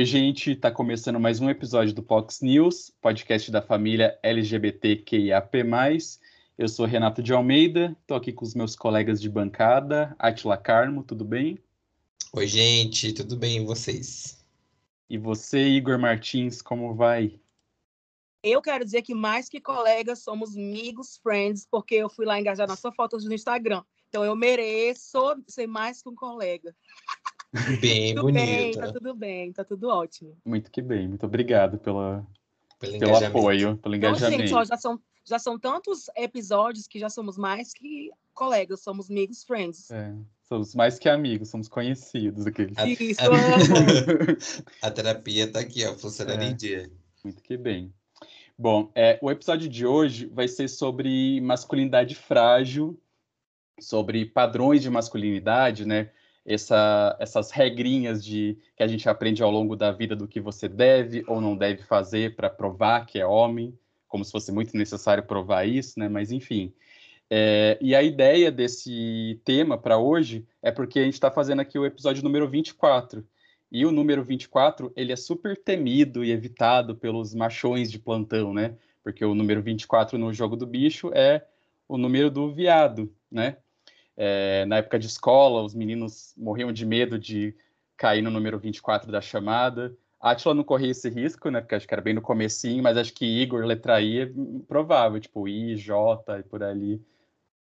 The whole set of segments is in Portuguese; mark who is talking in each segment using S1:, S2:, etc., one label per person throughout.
S1: Oi, gente, está começando mais um episódio do Fox News, podcast da família LGBTQIAP+. Eu sou Renato de Almeida, estou aqui com os meus colegas de bancada, Atila Carmo, tudo bem?
S2: Oi, gente, tudo bem e vocês?
S1: E você, Igor Martins, como vai?
S3: Eu quero dizer que mais que colegas, somos amigos, friends, porque eu fui lá engajar na sua foto no Instagram. Então eu mereço ser mais que um colega.
S2: Bem
S3: tudo
S2: bonito.
S3: bem, tá tudo bem, tá tudo ótimo.
S1: Muito que bem, muito obrigado pela, pelo, pelo apoio, pelo engajamento. Então, gente,
S3: ó, já, são, já são tantos episódios que já somos mais que colegas, somos amigos, friends.
S1: É, somos mais que amigos, somos conhecidos. Aqueles.
S3: A, Isso,
S2: a, a terapia tá aqui, ó, funcionando é, em dia.
S1: Muito que bem. Bom, é, o episódio de hoje vai ser sobre masculinidade frágil, sobre padrões de masculinidade, né? Essa, essas regrinhas de que a gente aprende ao longo da vida do que você deve ou não deve fazer para provar que é homem, como se fosse muito necessário provar isso, né? Mas enfim. É, e a ideia desse tema para hoje é porque a gente está fazendo aqui o episódio número 24. E o número 24, ele é super temido e evitado pelos machões de plantão, né? Porque o número 24 no jogo do bicho é o número do viado, né? É, na época de escola, os meninos morriam de medo de cair no número 24 da chamada. Atila não corria esse risco, né? Porque acho que era bem no comecinho, mas acho que Igor, letra I, é provável, tipo I, J e por ali.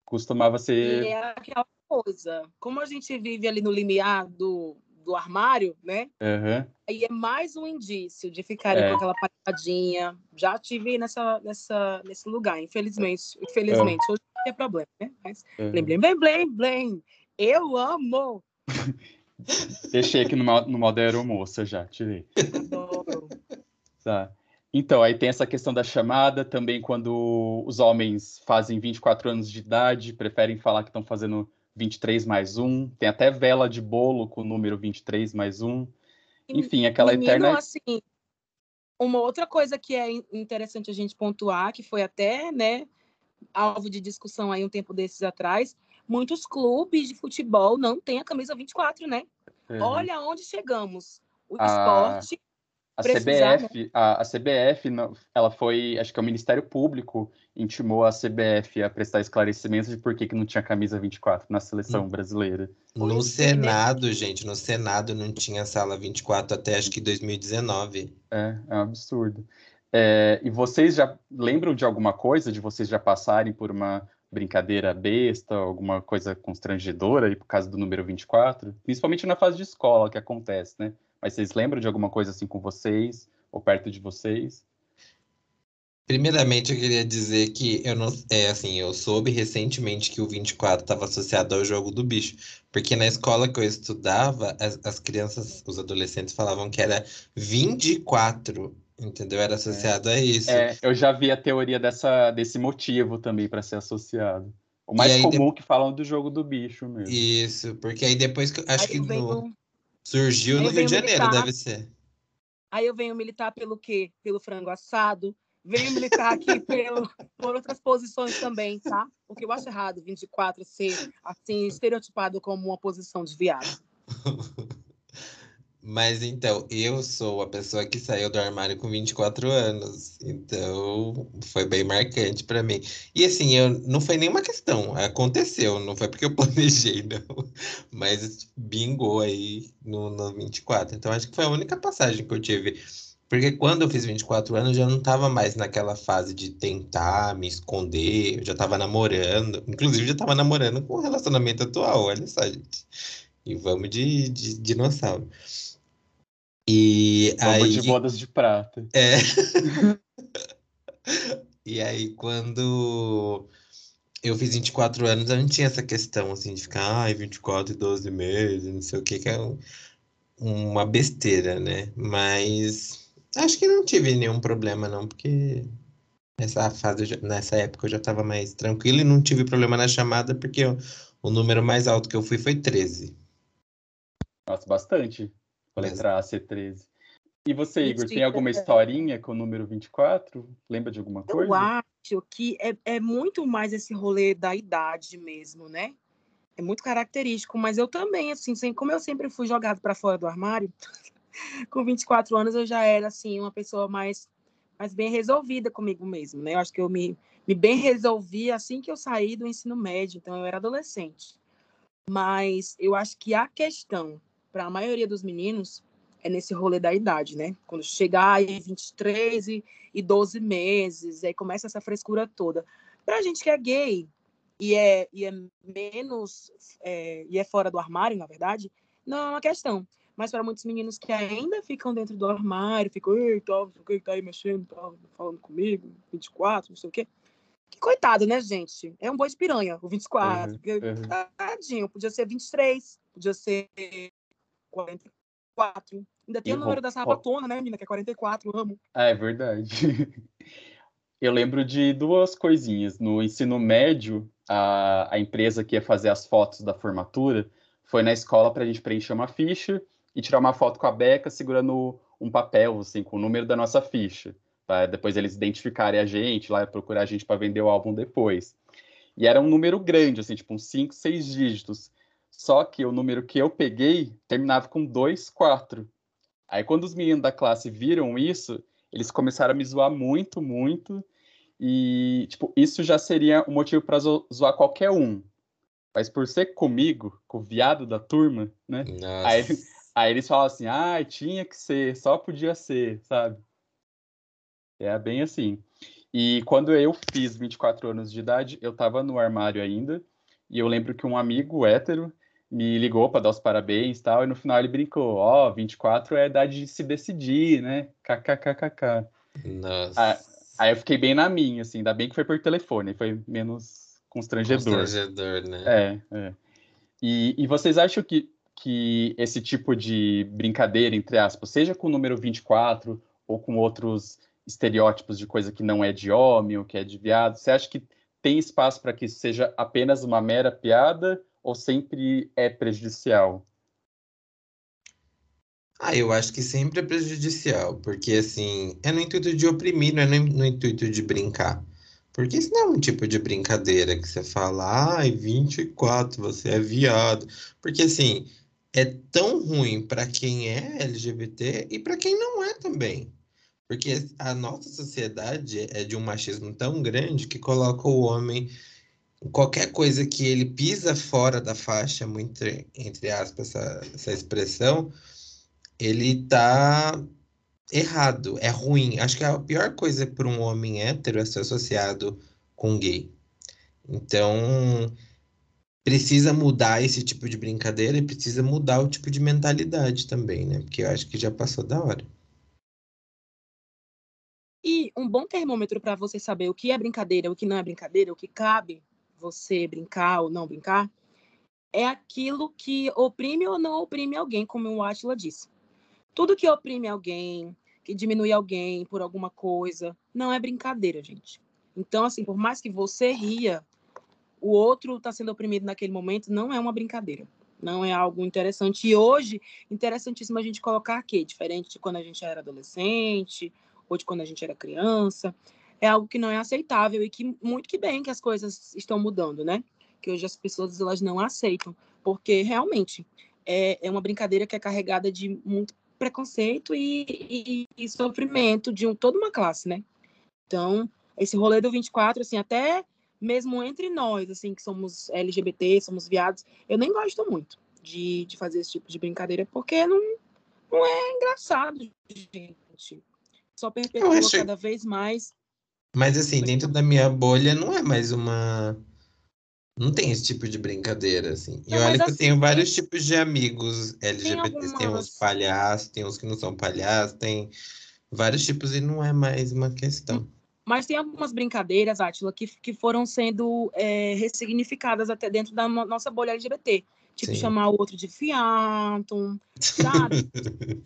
S1: Costumava ser.
S3: E é aquela coisa. Como a gente vive ali no limiar do, do armário, né?
S1: Uhum.
S3: Aí é mais um indício de ficarem é. com aquela paradinha. Já tive nessa, nessa, nesse lugar, infelizmente. Infelizmente. Hoje não tem problema, né? Mas uhum. blém, blém, blém, blém, Eu amo!
S1: Deixei aqui no, no modo aeromoça já, tirei. Adoro. Tá. Então, aí tem essa questão da chamada, também quando os homens fazem 24 anos de idade, preferem falar que estão fazendo 23 mais um, tem até vela de bolo com o número 23 mais um. Enfim, aquela
S3: Menino,
S1: eterna.
S3: Assim, uma outra coisa que é interessante a gente pontuar, que foi até, né, alvo de discussão aí um tempo desses atrás, muitos clubes de futebol não têm a camisa 24, né? É. Olha onde chegamos. O a... esporte
S1: a CBF, a, a, CBF, ela foi, acho que é o Ministério Público intimou a CBF a prestar esclarecimentos de por que, que não tinha camisa 24 na seleção hum. brasileira.
S2: No Senado, gente, no Senado não tinha sala 24 até acho que 2019.
S1: É, é um absurdo. É, e vocês já lembram de alguma coisa, de vocês já passarem por uma brincadeira besta, alguma coisa constrangedora aí por causa do número 24? Principalmente na fase de escola que acontece, né? Mas vocês lembram de alguma coisa assim com vocês ou perto de vocês?
S2: Primeiramente, eu queria dizer que eu não, é assim, eu soube recentemente que o 24 estava associado ao jogo do bicho, porque na escola que eu estudava, as, as crianças, os adolescentes falavam que era 24, entendeu? Era associado
S1: é.
S2: a isso.
S1: É, eu já vi a teoria dessa, desse motivo também para ser associado. O mais comum de... que falam do jogo do bicho mesmo.
S2: Isso, porque aí depois que acho aí que no... Surgiu no Rio de Janeiro, militar. deve ser.
S3: Aí eu venho militar pelo quê? Pelo frango assado. Venho militar aqui pelo, por outras posições também, tá? Porque eu acho errado 24 ser assim estereotipado como uma posição de viado.
S2: Mas então, eu sou a pessoa que saiu do armário com 24 anos. Então, foi bem marcante para mim. E assim, eu, não foi nenhuma questão. Aconteceu, não foi porque eu planejei, não. Mas bingou aí no, no 24. Então, acho que foi a única passagem que eu tive. Porque quando eu fiz 24 anos, eu já não estava mais naquela fase de tentar me esconder. Eu já estava namorando. Inclusive, já estava namorando com o relacionamento atual. Olha só, gente. E vamos de, de dinossauro. E
S1: Vamos
S2: aí...
S1: de bodas de prata.
S2: É. e aí, quando eu fiz 24 anos, eu não tinha essa questão, assim, de ficar, ai, 24 e 12 meses, não sei o que, que é um, uma besteira, né? Mas acho que não tive nenhum problema, não, porque nessa fase, já, nessa época eu já estava mais tranquilo e não tive problema na chamada, porque o, o número mais alto que eu fui foi 13.
S1: Nossa, bastante com a letra A ser 13. E você, Igor, tem alguma historinha com o número 24? Lembra de alguma coisa?
S3: Eu acho que é, é muito mais esse rolê da idade mesmo, né? É muito característico, mas eu também, assim, como eu sempre fui jogado para fora do armário, com 24 anos eu já era assim uma pessoa mais mais bem resolvida comigo mesmo, né? Eu acho que eu me, me bem resolvi assim que eu saí do ensino médio, então eu era adolescente. Mas eu acho que a questão para a maioria dos meninos é nesse rolê da idade, né? Quando chegar aí 23 e, e 12 meses, aí começa essa frescura toda. Para a gente que é gay e é, e é menos, é, e é fora do armário, na verdade, não é uma questão. Mas para muitos meninos que ainda ficam dentro do armário, ficam, eita, o que tá aí mexendo, tá falando comigo, 24, não sei o quê. Que coitado, né, gente? É um boi de piranha, o 24. Uhum, uhum. Tadinho, podia ser 23, podia ser 44. Ainda tem e o número da sapatona, né, menina, que é 44, amo.
S1: Ah, é verdade. Eu lembro de duas coisinhas. No ensino médio, a, a empresa que ia fazer as fotos da formatura foi na escola para a gente preencher uma ficha e tirar uma foto com a Beca segurando um papel, assim, com o número da nossa ficha, para depois eles identificarem a gente, lá procurar a gente para vender o álbum depois. E era um número grande, assim, tipo uns 5, 6 dígitos. Só que o número que eu peguei terminava com 2, 4. Aí quando os meninos da classe viram isso, eles começaram a me zoar muito, muito. E, tipo, isso já seria um motivo para zoar qualquer um. Mas por ser comigo, com o viado da turma, né? Aí, Aí eles falam assim, ah, tinha que ser, só podia ser, sabe? É bem assim. E quando eu fiz 24 anos de idade, eu tava no armário ainda, e eu lembro que um amigo hétero me ligou para dar os parabéns e tal, e no final ele brincou, ó, oh, 24 é a idade de se decidir, né? KKKKK.
S2: Nossa. Aí,
S1: aí eu fiquei bem na minha, assim, ainda bem que foi por telefone, foi menos constrangedor.
S2: Constrangedor, né?
S1: É, é. E, e vocês acham que que esse tipo de brincadeira, entre aspas, seja com o número 24 ou com outros estereótipos de coisa que não é de homem ou que é de viado, você acha que tem espaço para que isso seja apenas uma mera piada ou sempre é prejudicial?
S2: Ah, eu acho que sempre é prejudicial, porque assim, é no intuito de oprimir, não é no, no intuito de brincar. Porque isso não é um tipo de brincadeira que você fala, ai, 24, você é viado. Porque assim, é tão ruim para quem é LGBT e para quem não é também. Porque a nossa sociedade é de um machismo tão grande que coloca o homem qualquer coisa que ele pisa fora da faixa, muito entre aspas essa, essa expressão, ele tá errado, é ruim. Acho que a pior coisa para um homem hétero é ser associado com gay. Então, precisa mudar esse tipo de brincadeira e precisa mudar o tipo de mentalidade também, né? Porque eu acho que já passou da hora.
S3: E um bom termômetro para você saber o que é brincadeira, o que não é brincadeira, o que cabe você brincar ou não brincar, é aquilo que oprime ou não oprime alguém, como o Atila disse. Tudo que oprime alguém, que diminui alguém por alguma coisa, não é brincadeira, gente. Então, assim, por mais que você ria, o outro está sendo oprimido naquele momento, não é uma brincadeira. Não é algo interessante. E hoje, interessantíssimo a gente colocar aqui, diferente de quando a gente era adolescente, ou de quando a gente era criança. É algo que não é aceitável e que muito que bem que as coisas estão mudando, né? Que hoje as pessoas elas não aceitam, porque realmente é, é uma brincadeira que é carregada de muito preconceito e, e, e sofrimento de um, toda uma classe, né? Então, esse rolê do 24, assim, até mesmo entre nós, assim, que somos LGBT, somos viados, eu nem gosto muito de, de fazer esse tipo de brincadeira, porque não, não é engraçado, gente. Só perpetua cada vez mais.
S2: Mas, assim, dentro da minha bolha, não é mais uma. Não tem esse tipo de brincadeira, assim. E olha que assim, eu tenho vários tipos de amigos LGBTs. Tem, algumas... tem uns palhaços, tem uns que não são palhaços, tem vários tipos e não é mais uma questão.
S3: Mas tem algumas brincadeiras, Átila, que, que foram sendo é, ressignificadas até dentro da nossa bolha LGBT. Tipo, Sim. chamar o outro de fiato, sabe?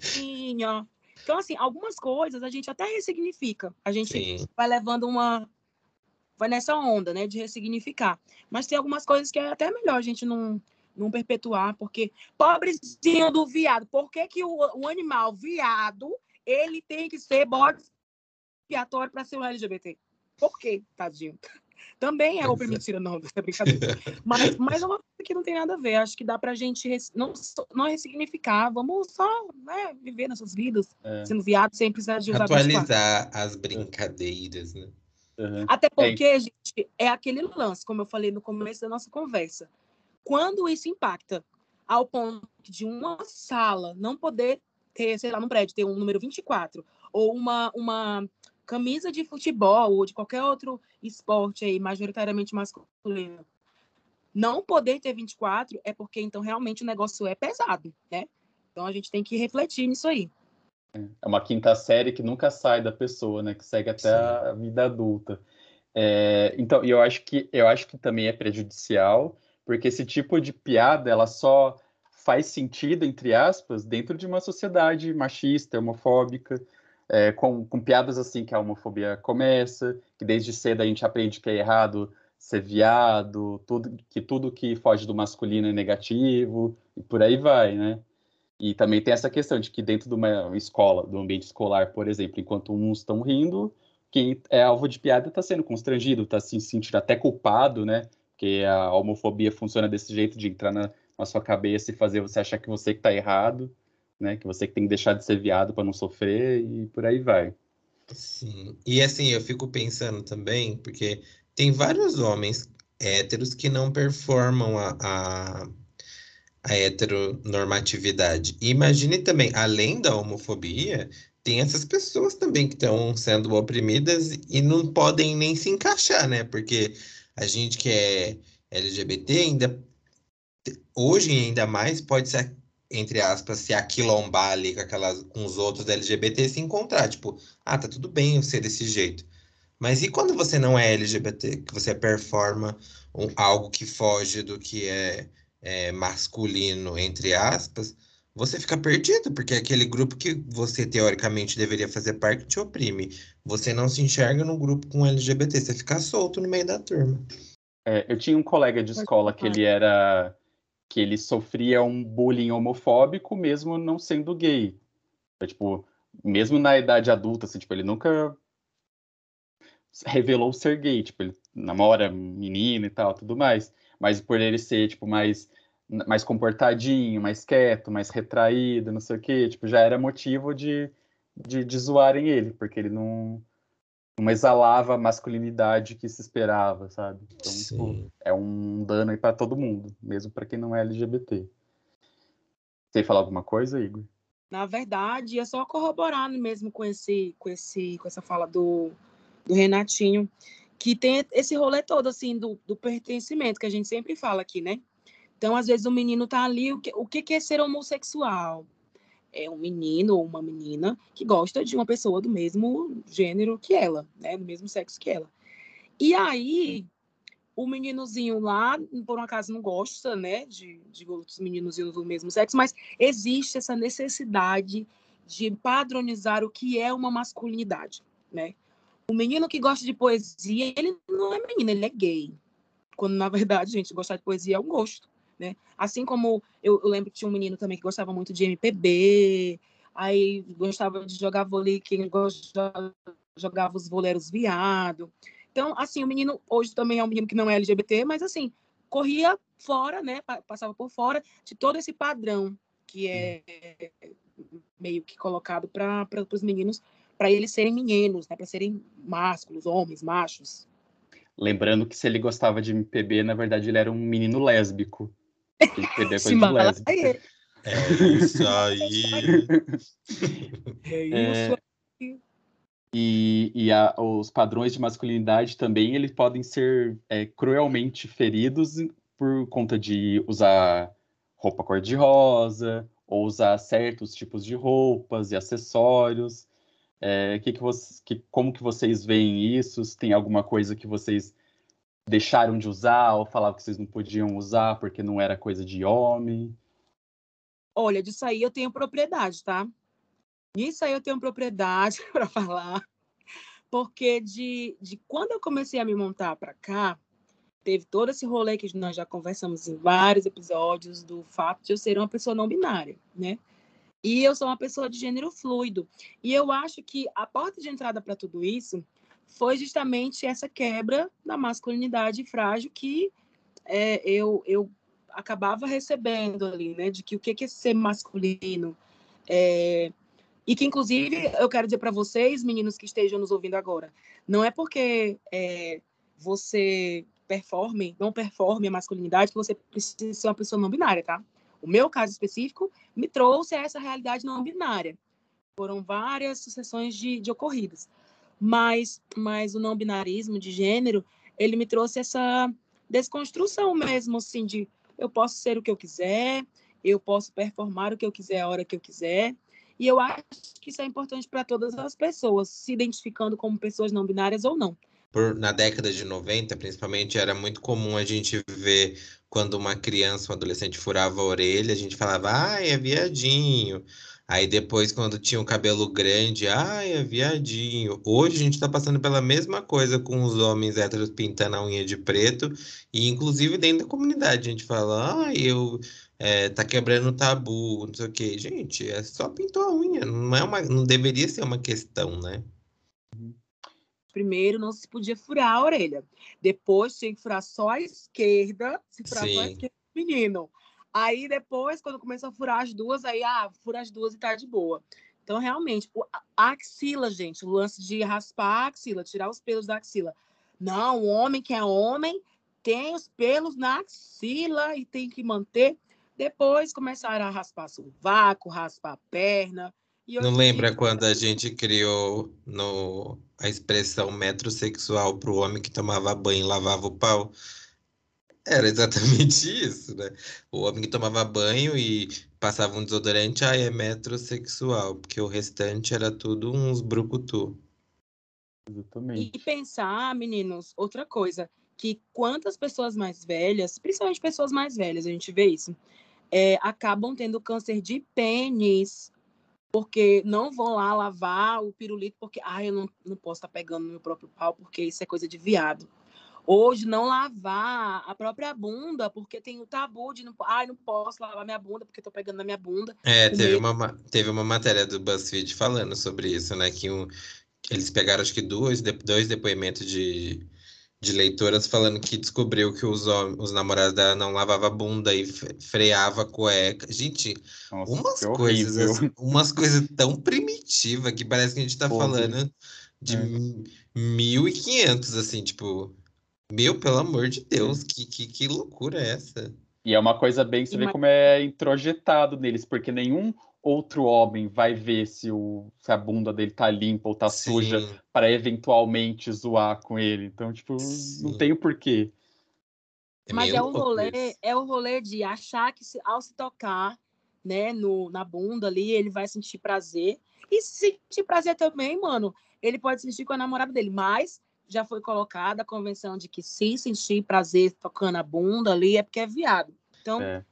S3: então, assim, algumas coisas a gente até ressignifica. A gente Sim. vai levando uma... Vai nessa onda, né, de ressignificar. Mas tem algumas coisas que é até melhor a gente não, não perpetuar, porque pobrezinho do viado, por que, que o, o animal viado, ele tem que ser bode expiatório para ser um LGBT. Por quê, tadinho? Também é oprimido, mentira, não, é brincadeira. Mas, mas é uma coisa que não tem nada a ver. Acho que dá pra gente não, não ressignificar. Vamos só né, viver nossas vidas, é. sendo viado, sem precisar de usar
S2: Atualizar as brincadeiras, né?
S3: Uhum. Até porque, é. gente, é aquele lance, como eu falei no começo da nossa conversa. Quando isso impacta ao ponto de uma sala não poder ter, sei lá, no prédio, ter um número 24, ou uma, uma camisa de futebol, ou de qualquer outro esporte aí, majoritariamente masculino, não poder ter 24 é porque, então, realmente o negócio é pesado, né? Então, a gente tem que refletir nisso aí.
S1: É uma quinta série que nunca sai da pessoa, né? Que segue até Sim. a vida adulta. É, então, eu acho que eu acho que também é prejudicial, porque esse tipo de piada ela só faz sentido, entre aspas, dentro de uma sociedade machista, homofóbica, é, com, com piadas assim que a homofobia começa, que desde cedo a gente aprende que é errado ser viado, tudo, que tudo que foge do masculino é negativo, e por aí vai, né? E também tem essa questão de que dentro de uma escola, do ambiente escolar, por exemplo, enquanto uns estão rindo, quem é alvo de piada está sendo constrangido, está se sentindo até culpado, né? Porque a homofobia funciona desse jeito de entrar na, na sua cabeça e fazer você achar que você que está errado, né? Que você tem que deixar de ser viado para não sofrer e por aí vai.
S2: Sim. E assim, eu fico pensando também, porque tem vários homens héteros que não performam a, a, a heteronormatividade. Imagine também, além da homofobia, tem essas pessoas também que estão sendo oprimidas e não podem nem se encaixar, né? Porque a gente que é LGBT ainda hoje ainda mais pode ser entre aspas se aquilombar ali com aquelas com os outros LGBT e se encontrar, tipo, ah, tá tudo bem eu ser desse jeito. Mas e quando você não é LGBT, que você performa um, algo que foge do que é, é masculino, entre aspas, você fica perdido, porque é aquele grupo que você teoricamente deveria fazer parte te oprime. Você não se enxerga no grupo com LGBT, você fica solto no meio da turma.
S1: É, eu tinha um colega de escola que ele era que ele sofria um bullying homofóbico mesmo não sendo gay. É, tipo, mesmo na idade adulta, assim, tipo, ele nunca revelou ser gay, tipo, ele namora menina e tal, tudo mais. Mas por ele ser, tipo, mais mais comportadinho, mais quieto, mais retraído, não sei o quê, tipo, já era motivo de, de, de zoarem ele, porque ele não, não exalava a masculinidade que se esperava, sabe? Então, tipo, é um dano aí para todo mundo, mesmo para quem não é LGBT. Você falar alguma coisa, Igor?
S3: Na verdade, é só corroborar mesmo com esse, com esse, com essa fala do, do Renatinho, que tem esse rolê todo assim do, do pertencimento que a gente sempre fala aqui, né? Então, às vezes, o menino tá ali, o que, o que é ser homossexual? É um menino ou uma menina que gosta de uma pessoa do mesmo gênero que ela, né? Do mesmo sexo que ela. E aí, o meninozinho lá, por um acaso, não gosta, né? De, de outros meninozinhos do mesmo sexo, mas existe essa necessidade de padronizar o que é uma masculinidade, né? O menino que gosta de poesia, ele não é menino, ele é gay. Quando, na verdade, gente, gostar de poesia é um gosto né? Assim como eu, eu, lembro que tinha um menino também que gostava muito de MPB, aí gostava de jogar vôlei, gostava, jogava os voleiros viado. Então, assim, o menino hoje também é um menino que não é LGBT, mas assim, corria fora, né? Passava por fora de todo esse padrão que é meio que colocado para os meninos, para eles serem meninos, né? Para serem másculos, homens, machos.
S1: Lembrando que se ele gostava de MPB, na verdade ele era um menino lésbico. Tem que perder coisa de lésbica.
S2: É isso aí.
S1: É isso é, aí. E, e a, os padrões de masculinidade também eles podem ser é, cruelmente feridos por conta de usar roupa cor-de-rosa ou usar certos tipos de roupas e acessórios. É, que que você, que, como que vocês veem isso? Tem alguma coisa que vocês deixaram de usar ou falavam que vocês não podiam usar porque não era coisa de homem?
S3: Olha, disso aí eu tenho propriedade, tá? Isso aí eu tenho propriedade para falar, porque de, de quando eu comecei a me montar para cá, teve todo esse rolê que nós já conversamos em vários episódios do fato de eu ser uma pessoa não binária, né? E eu sou uma pessoa de gênero fluido. E eu acho que a porta de entrada para tudo isso foi justamente essa quebra da masculinidade frágil que é, eu, eu acabava recebendo ali, né? De que o que é ser masculino. É, e que, inclusive, eu quero dizer para vocês, meninos que estejam nos ouvindo agora, não é porque é, você performe, não performe a masculinidade, que você precisa ser uma pessoa não binária, tá? O meu caso específico me trouxe a essa realidade não binária. Foram várias sucessões de, de ocorridas. Mas, mas o não binarismo de gênero, ele me trouxe essa desconstrução mesmo, assim, de eu posso ser o que eu quiser, eu posso performar o que eu quiser a hora que eu quiser. E eu acho que isso é importante para todas as pessoas, se identificando como pessoas não binárias ou não.
S2: Por, na década de 90, principalmente, era muito comum a gente ver quando uma criança, um adolescente furava a orelha, a gente falava, ai, é viadinho. Aí depois, quando tinha o cabelo grande, ai, é viadinho. Hoje a gente está passando pela mesma coisa com os homens héteros pintando a unha de preto. E inclusive dentro da comunidade a gente fala, ai, eu é, tá quebrando o tabu, não sei o quê. Gente, é só pintou a unha, não, é uma, não deveria ser uma questão, né?
S3: Primeiro não se podia furar a orelha. Depois tinha que furar só a esquerda, se furar Sim. só a esquerda, menino. Aí depois, quando começou a furar as duas, aí, ah, fura as duas e tá de boa. Então, realmente, a axila, gente, o lance de raspar a axila, tirar os pelos da axila. Não, o homem que é homem tem os pelos na axila e tem que manter. Depois começaram a raspar o vácuo, raspar a perna.
S2: Não lembra dia... quando a gente criou no, a expressão metrosexual para o homem que tomava banho e lavava o pau? Era exatamente isso, né? O homem que tomava banho e passava um desodorante, ah, é metrosexual, porque o restante era tudo uns brucutu.
S3: Exatamente. E pensar, meninos, outra coisa, que quantas pessoas mais velhas, principalmente pessoas mais velhas, a gente vê isso, é, acabam tendo câncer de pênis, porque não vão lá lavar o pirulito, porque, ah, eu não, não posso estar tá pegando no meu próprio pau, porque isso é coisa de viado. Hoje, não lavar a própria bunda, porque tem o tabu de não, ai, não posso lavar minha bunda porque tô pegando na minha bunda.
S2: É, teve uma, teve uma matéria do BuzzFeed falando sobre isso, né? Que um, eles pegaram, acho que dois, dois depoimentos de, de leitoras falando que descobriu que os, os namorados dela não lavavam a bunda e freava a cueca. Gente, Nossa, umas coisas, assim, umas coisas tão primitivas que parece que a gente tá Pô, falando de é. 1500, assim, tipo. Meu, pelo amor de Deus, que, que, que loucura é essa?
S1: E é uma coisa bem, você vê como é introjetado neles, porque nenhum outro homem vai ver se, o, se a bunda dele tá limpa ou tá Sim. suja para eventualmente zoar com ele. Então, tipo, Sim. não tem o porquê.
S3: É Mas é o rolê, é o rolê de achar que se, ao se tocar, né, no, na bunda ali, ele vai sentir prazer. E se sentir prazer também, mano, ele pode sentir com a namorada dele, mas já foi colocada a convenção de que se sentir prazer tocando a bunda ali é porque é viado. Então. É.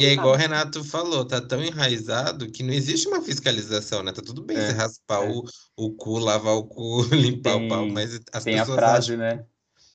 S2: E é igual o Renato falou, tá tão enraizado que não existe uma fiscalização, né? Tá tudo bem é, você raspar é. o, o cu, lavar o cu, limpar tem, o pau, mas as
S1: tem pessoas. Tem a frase, acham... né?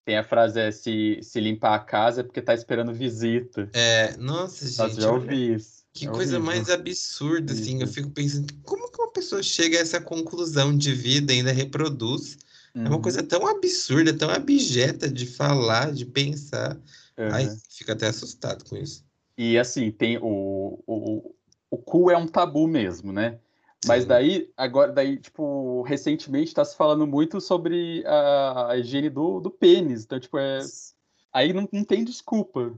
S1: Tem a frase é se, se limpar a casa é porque tá esperando visita.
S2: É, nossa, gente.
S1: Já ouvi isso.
S2: Que é coisa mais absurda, assim. Eu fico pensando, como que uma pessoa chega a essa conclusão de vida e ainda reproduz? Uhum. É uma coisa uhum. tão absurda, tão abjeta de falar, de pensar. Uhum. Ai, fico até assustado com isso.
S1: E assim, tem o, o, o cu é um tabu mesmo, né? Mas Sim. daí, agora, daí, tipo, recentemente está se falando muito sobre a, a higiene do, do pênis. Então, tipo, é. Aí não, não tem desculpa.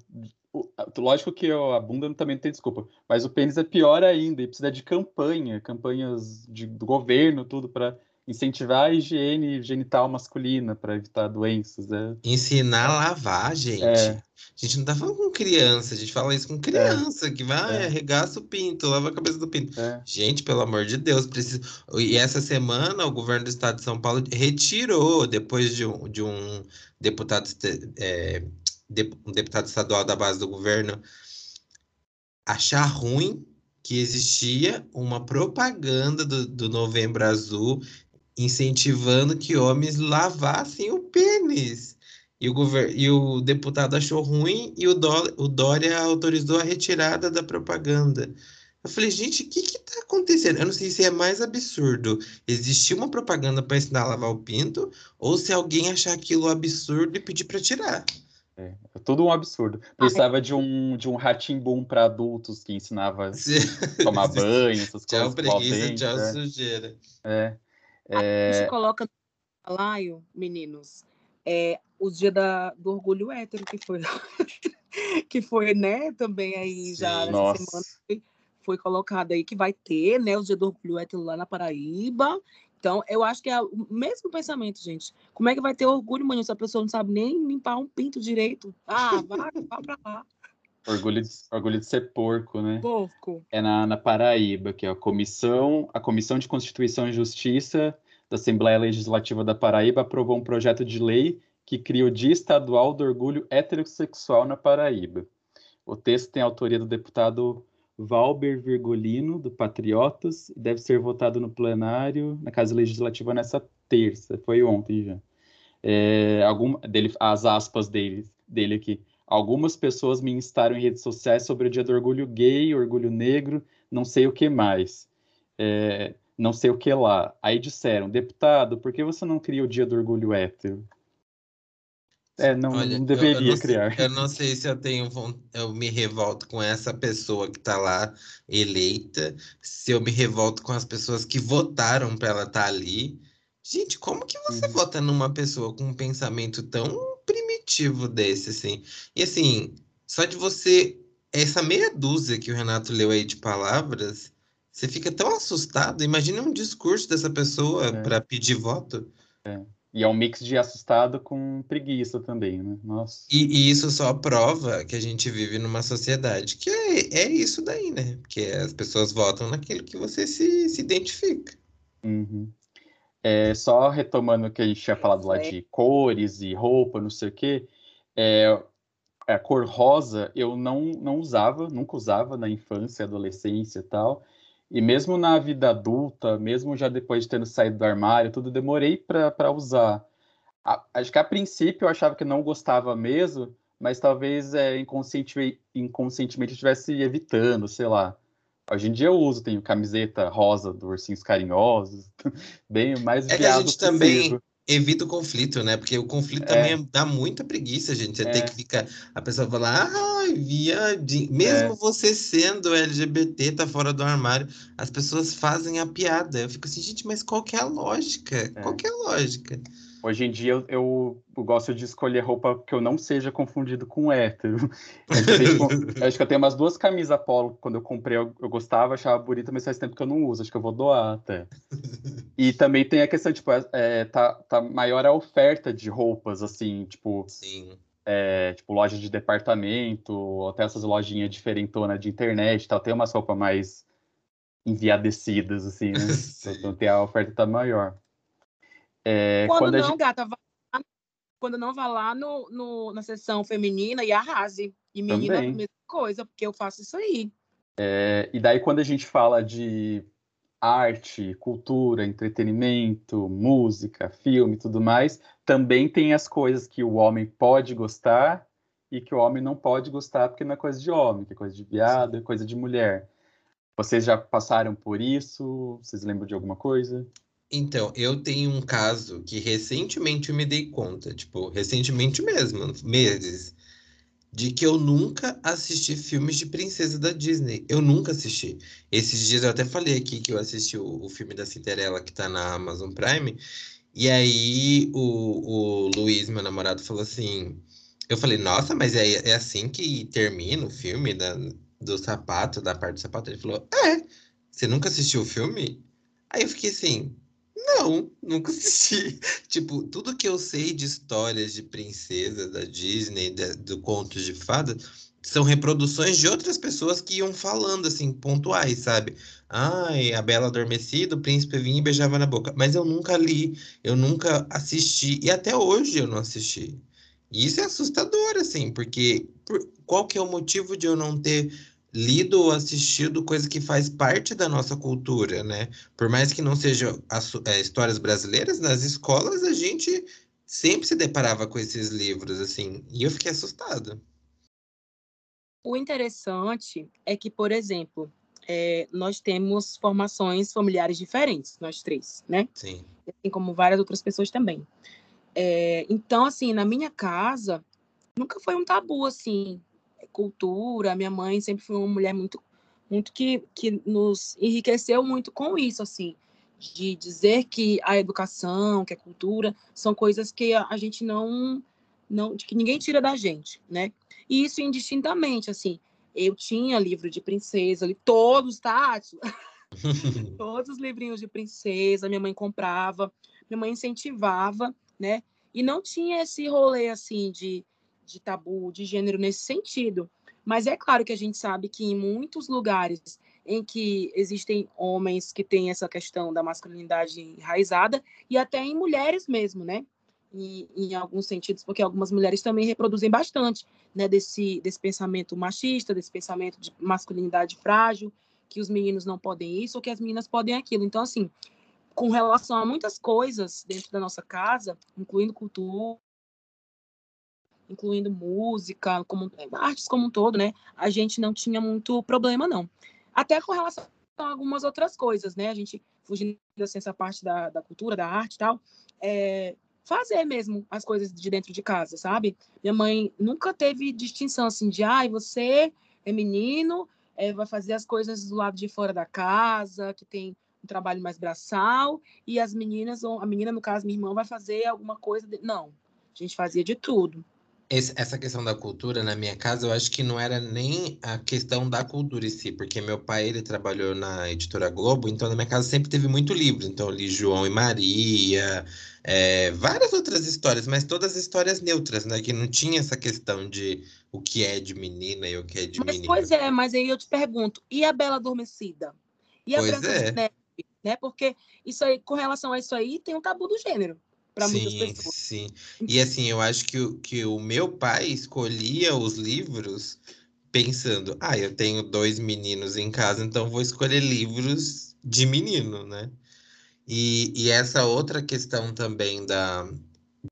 S1: Lógico que a bunda também não tem desculpa, mas o pênis é pior ainda e precisa de campanha, campanhas de, do governo, tudo para incentivar a higiene genital masculina para evitar doenças. É...
S2: Ensinar a lavar, gente. É. A gente não tá falando com criança, a gente fala isso com criança, é. que vai, é. arregaça o pinto, lava a cabeça do pinto. É. Gente, pelo amor de Deus, precisa. E essa semana o governo do estado de São Paulo retirou, depois de um, de um deputado, é, um deputado estadual da base do governo achar ruim que existia uma propaganda do, do Novembro Azul incentivando que homens lavassem o pênis. E o, governo, e o deputado achou ruim e o, Dó, o Dória autorizou a retirada da propaganda. Eu falei, gente, o que que tá acontecendo? Eu não sei se é mais absurdo existir uma propaganda para ensinar a lavar o pinto ou se alguém achar aquilo absurdo e pedir para tirar.
S1: É, é tudo um absurdo. Precisava de um, de um ratimbum para adultos que ensinava a tomar banho, essas
S2: tchau
S1: coisas.
S2: preguiça, tchau
S1: é.
S2: sujeira.
S1: É,
S3: A gente
S1: é,
S3: coloca no balaio, meninos, é, o dia da, do orgulho hétero, que foi, que foi, né, também aí já
S1: nossa.
S3: semana foi, foi colocado aí que vai ter, né, o dia do orgulho hétero lá na Paraíba. Então, eu acho que é o mesmo pensamento, gente. Como é que vai ter orgulho, mano, se a pessoa não sabe nem limpar um pinto direito? Ah, vai, vá pra lá,
S1: Orgulho de, orgulho de ser porco, né?
S3: porco.
S1: É na, na Paraíba, que é a Comissão, a Comissão de Constituição e Justiça da Assembleia Legislativa da Paraíba aprovou um projeto de lei que cria o Dia Estadual do Orgulho Heterossexual na Paraíba. O texto tem autoria do deputado Valber Virgolino, do Patriotas, e deve ser votado no plenário, na Casa Legislativa, nessa terça. Foi ontem já. É, algum, dele, as aspas dele, dele aqui. Algumas pessoas me instaram em redes sociais sobre o dia do orgulho gay, orgulho negro, não sei o que mais. É, não sei o que lá. Aí disseram, deputado, por que você não cria o dia do orgulho hétero? É, não,
S2: Olha,
S1: não
S2: eu- eu
S1: deveria
S2: não sei-
S1: criar.
S2: eu não sei se eu tenho eu me revolto com essa pessoa que tá lá eleita, se eu me revolto com as pessoas que votaram para ela estar ali. Gente, como que você
S1: Uhum.
S2: vota numa pessoa com um pensamento tão primitivo desse, assim? E assim, só de você, essa meia dúzia que o Renato leu aí de palavras, você fica tão assustado. Imagina um discurso dessa pessoa
S1: É.
S2: para pedir voto.
S1: E é um mix de assustado com preguiça também, né? Nossa.
S2: E, e isso só prova que a gente vive numa sociedade que é, é isso daí, né? Porque as pessoas votam naquilo que você se, se identifica.
S1: Uhum. É, só retomando o que a gente tinha falado lá de cores e roupa, não sei o quê, é, a cor rosa eu não, não usava, nunca usava na infância, adolescência e tal. E mesmo na vida adulta, mesmo já depois de tendo saído do armário, tudo demorei para usar. A- acho que a princípio eu achava que não gostava mesmo, mas talvez é, inconsciente, inconscientemente eu estivesse evitando, sei lá. Hoje em dia eu uso, tenho camiseta rosa do Ursinhos Carinhosos, bem mais
S2: É que a gente também
S1: possível.
S2: evita o conflito, né? Porque o conflito
S1: É.
S2: também dá muita preguiça, gente. Você
S1: É.
S2: tem que ficar. A pessoa fala, ai, viadinho. Mesmo
S1: É.
S2: você sendo LGBT, tá fora do armário, as pessoas fazem a piada. Eu fico assim, gente, mas qual que é a lógica? Qual
S1: É.
S2: que é a lógica?
S1: Hoje em dia eu, eu, gosto de escolher roupa que eu não seja confundido com hétero. Acho que eu tenho umas duas camisas polo, quando eu comprei eu, eu gostava, achava bonita, mas faz tempo que eu não uso, acho que eu vou doar até. E também tem a questão, tipo, é, tá, tá maior a oferta de roupas, assim, tipo,
S2: Sim.
S1: é, tipo loja de departamento, até essas lojinhas diferentonas de internet tal, tem umas roupas mais enviadecidas, assim, né?
S2: Sim.
S1: Então tem a oferta tá maior. É,
S3: Quando,
S1: quando
S3: não,
S1: gente-
S3: gata, vá, quando não, vá lá no, no- na seção feminina e arrase. E menina,
S1: Também.
S3: a mesma coisa, porque eu faço isso aí.
S1: É, e daí, quando a gente fala de arte, cultura, entretenimento, música, filme e tudo mais, também tem as coisas que o homem pode gostar e que o homem não pode gostar porque não é coisa de homem, que é coisa de viado, é coisa de mulher. Vocês já passaram por isso? Vocês lembram de alguma coisa?
S2: Então, eu tenho um caso que recentemente eu me dei conta, tipo, recentemente mesmo, meses, de que eu nunca assisti filmes de princesa da Disney. Eu nunca assisti. Esses dias eu até falei aqui que eu assisti o, o filme da Cinderela que tá na Amazon Prime, e aí o, o Luiz, meu namorado, falou assim. Eu falei, nossa, mas é, é assim que termina o filme da, do sapato, da parte do sapato? Ele falou, é, você nunca assistiu o filme? Aí eu fiquei assim, não, nunca assisti. Tipo, tudo que eu sei de histórias de princesa da Disney, da- do contos de fada, são reproduções de outras pessoas que iam falando, assim, pontuais, sabe? Ai, a Bela Adormecida, o príncipe vinha e beijava na boca. Mas eu nunca li, eu nunca assisti, e até hoje eu não assisti. E isso é assustador, assim, porque por- qual que é o motivo de eu não ter lido ou assistido coisa que faz parte da nossa cultura, né? Por mais que não sejam as- é, histórias brasileiras, nas escolas a gente sempre se deparava com esses livros, assim, e eu fiquei assustado.
S3: O interessante é que, por exemplo, é, nós temos formações familiares diferentes, nós três, né?
S2: Sim.
S3: Assim como várias outras pessoas também. É, então, assim, na minha casa, nunca foi um tabu, assim, cultura. Minha mãe sempre foi uma mulher muito, muito que, que nos enriqueceu muito com isso, assim, de dizer que a educação, que a cultura, são coisas que a, a gente não, não, que ninguém tira da gente, né? E isso indistintamente, assim, eu tinha livro de princesa, li todos, tá? todos os livrinhos de princesa, minha mãe comprava, minha mãe incentivava, né? E não tinha esse rolê assim de, de tabu, de gênero nesse sentido. Mas é claro que a gente sabe que em muitos lugares em que existem homens que têm essa questão da masculinidade enraizada, e até em mulheres mesmo, né? em, em, alguns sentidos, porque algumas mulheres também reproduzem bastante né, desse, desse pensamento machista, desse pensamento de masculinidade frágil, que os meninos não podem isso ou que as meninas podem aquilo. Então, assim, com relação a muitas coisas dentro da nossa casa, incluindo cultura, incluindo música, como, artes como um todo, né? A gente não tinha muito problema, não. Até com relação a algumas outras coisas, né? A gente, fugindo assim, essa parte da, da cultura, da arte e tal, é, fazer mesmo as coisas de dentro de casa, sabe? Minha mãe nunca teve distinção assim de, ai, ah, você é menino, é, vai fazer as coisas do lado de fora da casa, que tem um trabalho mais braçal, e as meninas, a menina, no caso, minha irmã, vai fazer alguma coisa. De... Não, a gente fazia de tudo.
S2: Esse, essa questão da cultura na minha casa, eu acho que não era nem a questão da cultura em si, porque meu pai ele trabalhou na editora Globo, então na minha casa sempre teve muito livro. Então eu li João e Maria, é, várias outras histórias, mas todas histórias neutras, né? Que não tinha essa questão de o que é de menina e o que é de
S3: mas,
S2: menino.
S3: Pois é, mas aí eu te pergunto, e a Bela Adormecida? E a
S2: pois
S3: Branca
S2: é.
S3: de Neve? Né? Porque isso aí, com relação a isso aí, tem um tabu do gênero para muitas pessoas.
S2: Sim, e assim, eu acho que, o, que o meu pai escolhia os livros pensando, ah, eu tenho dois meninos em casa, então vou escolher livros de menino, né? E, e essa outra questão também da,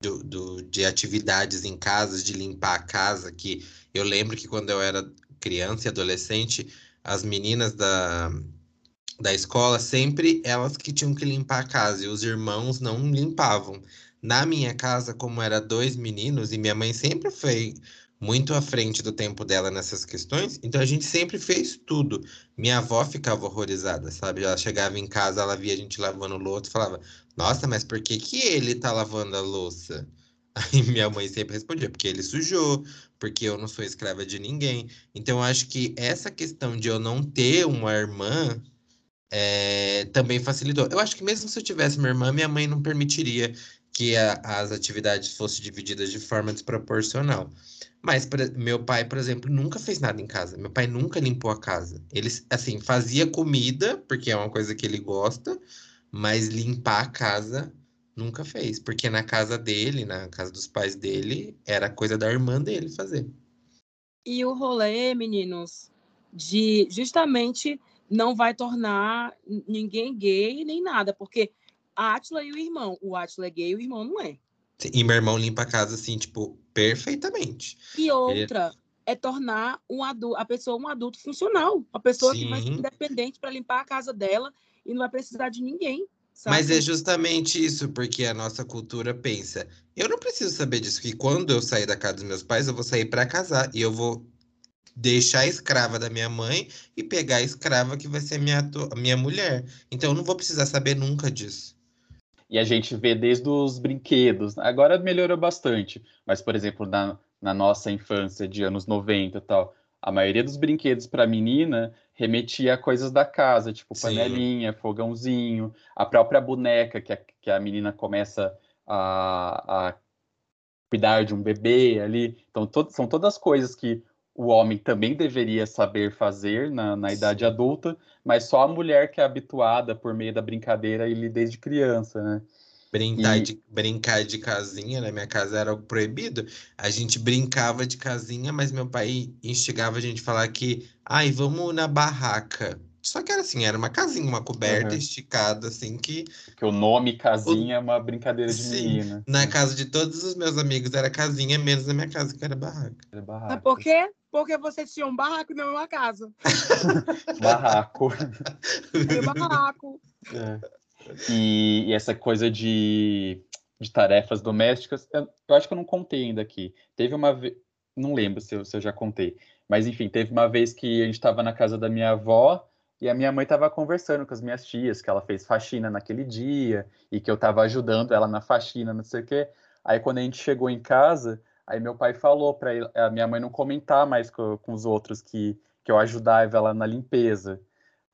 S2: do, do, de atividades em casa, de limpar a casa, que eu lembro que quando eu era criança e adolescente, as meninas da, da escola, sempre elas que tinham que limpar a casa, e os irmãos não limpavam. Na minha casa, como era dois meninos, e minha mãe sempre foi muito à frente do tempo dela nessas questões, então a gente sempre fez tudo. Minha avó ficava horrorizada, sabe? Ela chegava em casa, ela via a gente lavando louça falava: Nossa, mas por que, que ele tá lavando a louça? Aí minha mãe sempre respondia: Porque ele sujou, porque eu não sou escrava de ninguém. Então eu acho que essa questão de eu não ter uma irmã é, também facilitou. Eu acho que mesmo se eu tivesse uma irmã, minha mãe não permitiria que a, as atividades fossem divididas de forma desproporcional. Mas meu pai, por exemplo, nunca fez nada em casa. Meu pai nunca limpou a casa. Ele, assim, fazia comida, porque é uma coisa que ele gosta, mas limpar a casa nunca fez. Porque na casa dele, na casa dos pais dele, era coisa da irmã dele fazer.
S3: E o rolê, meninos, de justamente não vai tornar ninguém gay nem nada, porque a Atila e o irmão, o Atila é gay e o irmão não é.
S2: E meu irmão limpa a casa assim, tipo, perfeitamente.
S3: E outra Ele... é tornar um adulto, a pessoa um adulto funcional, a pessoa Sim. que vai ser independente para limpar a casa dela e não vai precisar de ninguém. Sabe?
S2: Mas é justamente isso, porque a nossa cultura pensa, eu não preciso saber disso, que quando eu sair da casa dos meus pais, eu vou sair para casar e eu vou deixar a escrava da minha mãe e pegar a escrava que vai ser minha, minha mulher. Então eu não vou precisar saber nunca disso.
S1: E a gente vê desde os brinquedos. Agora melhorou bastante, mas, por exemplo, na, na nossa infância de anos 90 e tal, a maioria dos brinquedos para menina remetia a coisas da casa, tipo Sim. panelinha, fogãozinho, a própria boneca que a, que a menina começa a, a cuidar de um bebê ali. Então, to, são todas coisas que o homem também deveria saber fazer na, na idade adulta, mas só a mulher que é habituada por meio da brincadeira ele desde criança, né?
S2: Brincar, e... de, brincar de casinha, na minha casa era proibido. A gente brincava de casinha, mas meu pai instigava a gente a falar que, ai, vamos na barraca. Só que era assim, era uma casinha, uma coberta uhum. esticada, assim, que.
S1: Porque o nome casinha o... é uma brincadeira de Sim, menina.
S2: Na casa de todos os meus amigos era casinha, menos na minha casa, que era barraca.
S3: Era barraca. Mas por quê? Porque você tinha um barraco e não uma casa.
S1: barraco.
S3: Tinha barraco.
S1: É. E, e, essa coisa de, de tarefas domésticas, eu, eu, acho que eu não contei ainda aqui. Teve uma vez, não lembro se eu, se eu já contei, mas enfim, teve uma vez que a gente estava na casa da minha avó e a minha mãe estava conversando com as minhas tias, que ela fez faxina naquele dia e que eu estava ajudando ela na faxina, não sei o quê. Aí quando a gente chegou em casa, aí meu pai falou para a minha mãe não comentar mais com, com os outros que, que eu ajudava ela na limpeza.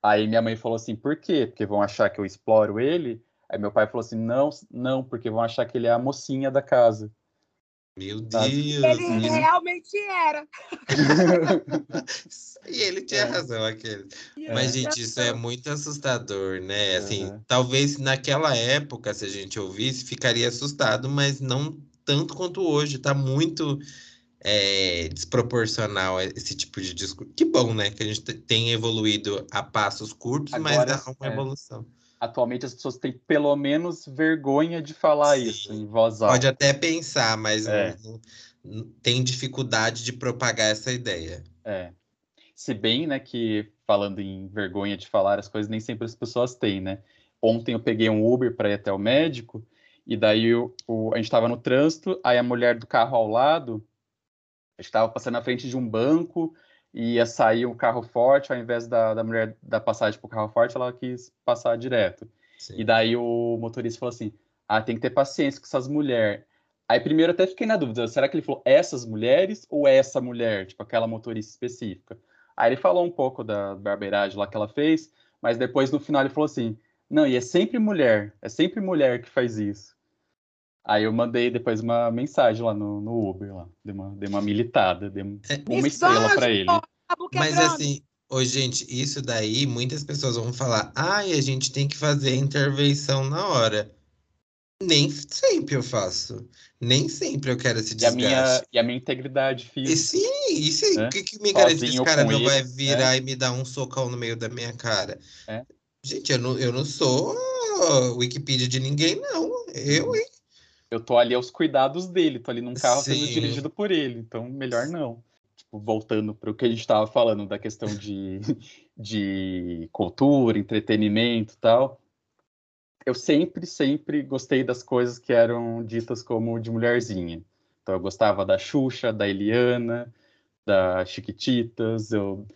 S1: Aí minha mãe falou assim, por quê? Porque vão achar que eu exploro ele? Aí meu pai falou assim, não, não, porque vão achar que ele é a mocinha da casa.
S2: Meu Deus!
S3: Ele realmente era.
S2: e ele tinha é. razão, aquele. É. Mas, gente, isso é muito assustador, né? Assim, uhum. talvez naquela época, se a gente ouvisse, ficaria assustado, mas não tanto quanto hoje. Tá muito é, desproporcional esse tipo de discurso. Que bom, né? Que a gente tem evoluído a passos curtos, Agora, mas há uma é. evolução
S1: atualmente as pessoas têm pelo menos vergonha de falar Sim. isso em voz alta.
S2: Pode até pensar, mas é. não, não, tem dificuldade de propagar essa ideia.
S1: É. Se bem, né, que falando em vergonha de falar as coisas, nem sempre as pessoas têm, né? Ontem eu peguei um Uber para ir até o médico, e daí o, o a gente estava no trânsito, aí a mulher do carro ao lado estava passando na frente de um banco, ia sair um carro forte, ao invés da, da mulher da passagem para o carro forte, ela quis passar direto. Sim. E daí o motorista falou assim: ah, tem que ter paciência com essas mulheres. Aí primeiro até fiquei na dúvida, será que ele falou essas mulheres ou essa mulher, tipo aquela motorista específica? Aí ele falou um pouco da barbeiragem lá que ela fez, mas depois no final ele falou assim: não, e é sempre mulher, é sempre mulher que faz isso. Aí eu mandei depois uma mensagem lá no, no Uber, lá. Dei uma, dei uma militada, dei uma estrela para ele.
S2: Mas assim, ô, gente, isso daí, muitas pessoas vão falar, ai, ah, a gente tem que fazer intervenção na hora. Nem sempre eu faço. Nem sempre eu quero esse desgaste.
S1: E a minha, e a minha integridade física.
S2: E sim, isso o né? que, que me garante que esse cara não ele, vai virar é. e me dar um socão no meio da minha cara? É. Gente, eu não, eu não sou Wikipedia de ninguém, não. Eu, hein?
S1: Eu tô ali aos cuidados dele, tô ali num carro Sim. sendo dirigido por ele, então melhor não. Tipo, voltando para o que a gente estava falando da questão de, de cultura, entretenimento tal, eu sempre, sempre gostei das coisas que eram ditas como de mulherzinha. Então eu gostava da Xuxa, da Eliana, da Chiquititas, eu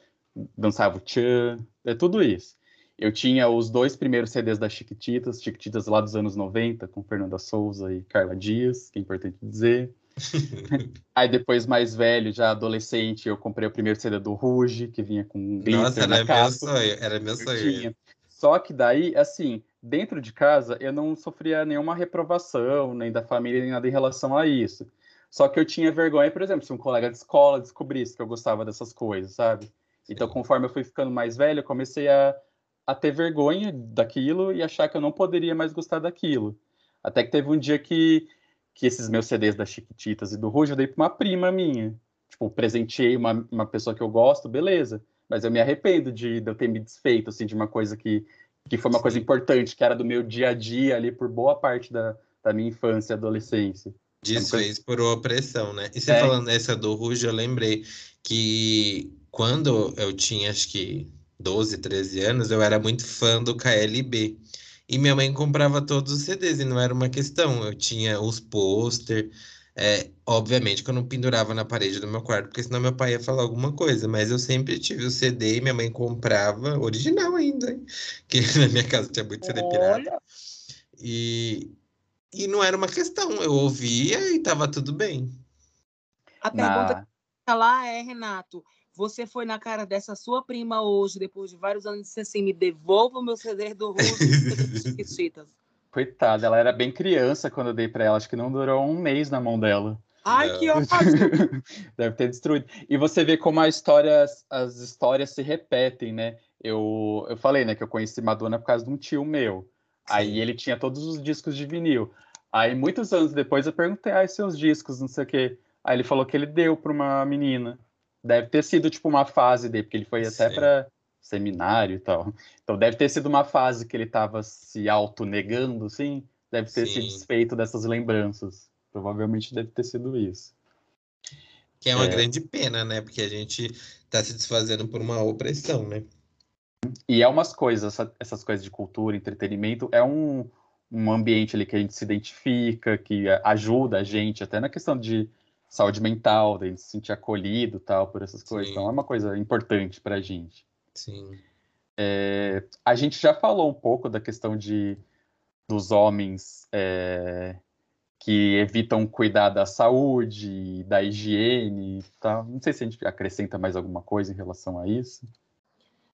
S1: dançava o Tchan, é tudo isso. Eu tinha os dois primeiros CDs da Chiquititas, Chiquititas lá dos anos 90, com Fernanda Souza e Carla Dias, que é importante dizer. Aí depois, mais velho, já adolescente, eu comprei o primeiro CD do Ruge, que vinha com
S2: glitter Nossa, era meu sonho, era meu sonho.
S1: Só que daí, assim, dentro de casa, eu não sofria nenhuma reprovação, nem da família, nem nada em relação a isso. Só que eu tinha vergonha, por exemplo, se um colega de escola descobrisse que eu gostava dessas coisas, sabe? Então, conforme eu fui ficando mais velho, eu comecei a a ter vergonha daquilo e achar que eu não poderia mais gostar daquilo. Até que teve um dia que, que esses meus CDs da Chiquititas e do Ruge eu dei para uma prima minha. Tipo, presenteei uma, uma pessoa que eu gosto, beleza. Mas eu me arrependo de, de eu ter me desfeito, assim, de uma coisa que, que foi uma Sim. coisa importante, que era do meu dia a dia ali por boa parte da, da minha infância e adolescência.
S2: Desfez por opressão, né? E você é. falando essa do Ruge, eu lembrei que quando eu tinha, acho que 12, 13 anos, eu era muito fã do KLB. E minha mãe comprava todos os CDs, e não era uma questão. Eu tinha os pôster. É, obviamente que eu não pendurava na parede do meu quarto, porque senão meu pai ia falar alguma coisa. Mas eu sempre tive o CD e minha mãe comprava, original ainda, hein? que na minha casa tinha muito CD pirata. E, e não era uma questão. Eu ouvia e tava tudo bem.
S3: A pergunta na... lá é, Renato, você foi na cara dessa sua prima hoje, depois de vários anos, e disse assim: me devolva o meu CD do Chiquititas.
S1: Coitada, ela era bem criança quando eu dei para ela, acho que não durou um mês na mão dela.
S3: Ai, que ótimo!
S1: Deve ter destruído. E você vê como a história, as histórias se repetem, né? Eu, eu falei, né, que eu conheci Madonna por causa de um tio meu. Sim. Aí ele tinha todos os discos de vinil. Aí, muitos anos depois, eu perguntei, ah, seus discos, não sei o quê. Aí ele falou que ele deu para uma menina. Deve ter sido, tipo, uma fase dele, porque ele foi até para seminário e tal. Então deve ter sido uma fase que ele estava se auto-negando, sim, deve ter Sim. se desfeito dessas lembranças. Provavelmente deve ter sido isso.
S2: Que é uma é... grande pena, né? Porque a gente está se desfazendo por uma opressão, né?
S1: E é umas coisas, essas coisas de cultura, entretenimento, é um, um ambiente ali que a gente se identifica, que ajuda a gente, até na questão de saúde mental, de se sentir acolhido tal, por essas coisas. Sim. Então é uma coisa importante para a gente.
S2: Sim.
S1: É, a gente já falou um pouco da questão de dos homens é, que evitam cuidar da saúde, da higiene, tá? Não sei se a gente acrescenta mais alguma coisa em relação a isso.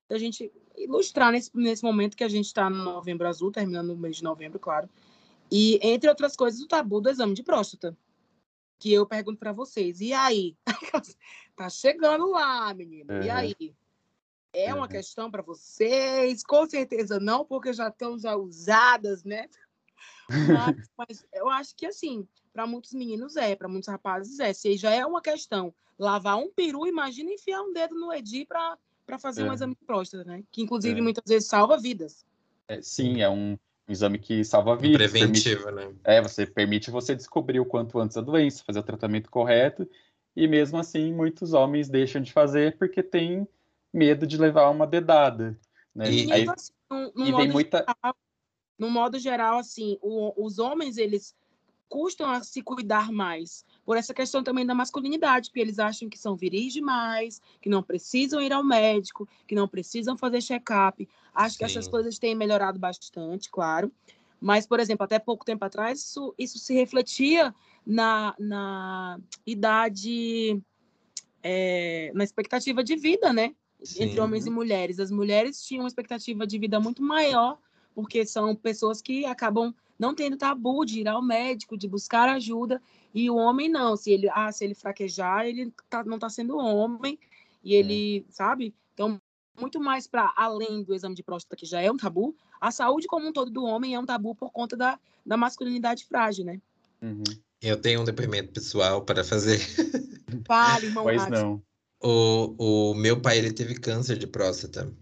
S3: A gente ilustrar nesse, nesse momento que a gente está no Novembro Azul, terminando o mês de novembro, claro. E, entre outras coisas, o tabu do exame de próstata. Que eu pergunto para vocês, e aí? tá chegando lá, menina. E aí? É uma uhum. questão para vocês? Com certeza não, porque já estão já usadas, né? Mas, mas eu acho que assim, para muitos meninos é, para muitos rapazes é. Se já é uma questão lavar um peru, imagina enfiar um dedo no Edi para fazer é. um exame de próstata, né? Que inclusive é. muitas vezes salva vidas.
S1: É, sim, é um, um exame que salva vidas.
S2: Preventivo, permite, né?
S1: É, você permite você descobrir o quanto antes a doença, fazer o tratamento correto. E mesmo assim, muitos homens deixam de fazer porque tem medo de levar uma dedada. Né?
S3: E, Aí, assim, no, no e tem muita. Geral, no modo geral, assim, o, os homens, eles custam a se cuidar mais por essa questão também da masculinidade, porque eles acham que são viris demais, que não precisam ir ao médico, que não precisam fazer check-up. Acho Sim. que essas coisas têm melhorado bastante, claro. Mas, por exemplo, até pouco tempo atrás, isso, isso se refletia na, na idade, é, na expectativa de vida, né? Sim. entre homens e mulheres. As mulheres tinham uma expectativa de vida muito maior, porque são pessoas que acabam não tendo tabu de ir ao médico, de buscar ajuda, e o homem não. Se ele, ah, se ele fraquejar, ele tá, não está sendo homem, e ele, é. sabe? Então, muito mais para além do exame de próstata, que já é um tabu, a saúde como um todo do homem é um tabu por conta da, da masculinidade frágil, né?
S2: Uhum. Eu tenho um depoimento pessoal para fazer.
S3: Fale, irmão.
S1: Pois não.
S2: O, o meu pai, ele teve câncer de próstata.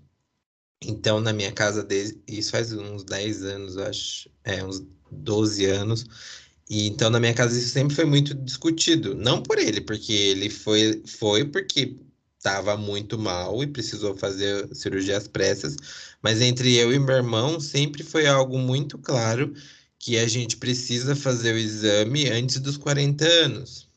S2: Então, na minha casa, desde, isso faz uns 10 anos, eu acho, é, uns 12 anos. E então, na minha casa, isso sempre foi muito discutido. Não por ele, porque ele foi, foi porque estava muito mal e precisou fazer cirurgias pressas. Mas entre eu e meu irmão, sempre foi algo muito claro que a gente precisa fazer o exame antes dos 40 anos.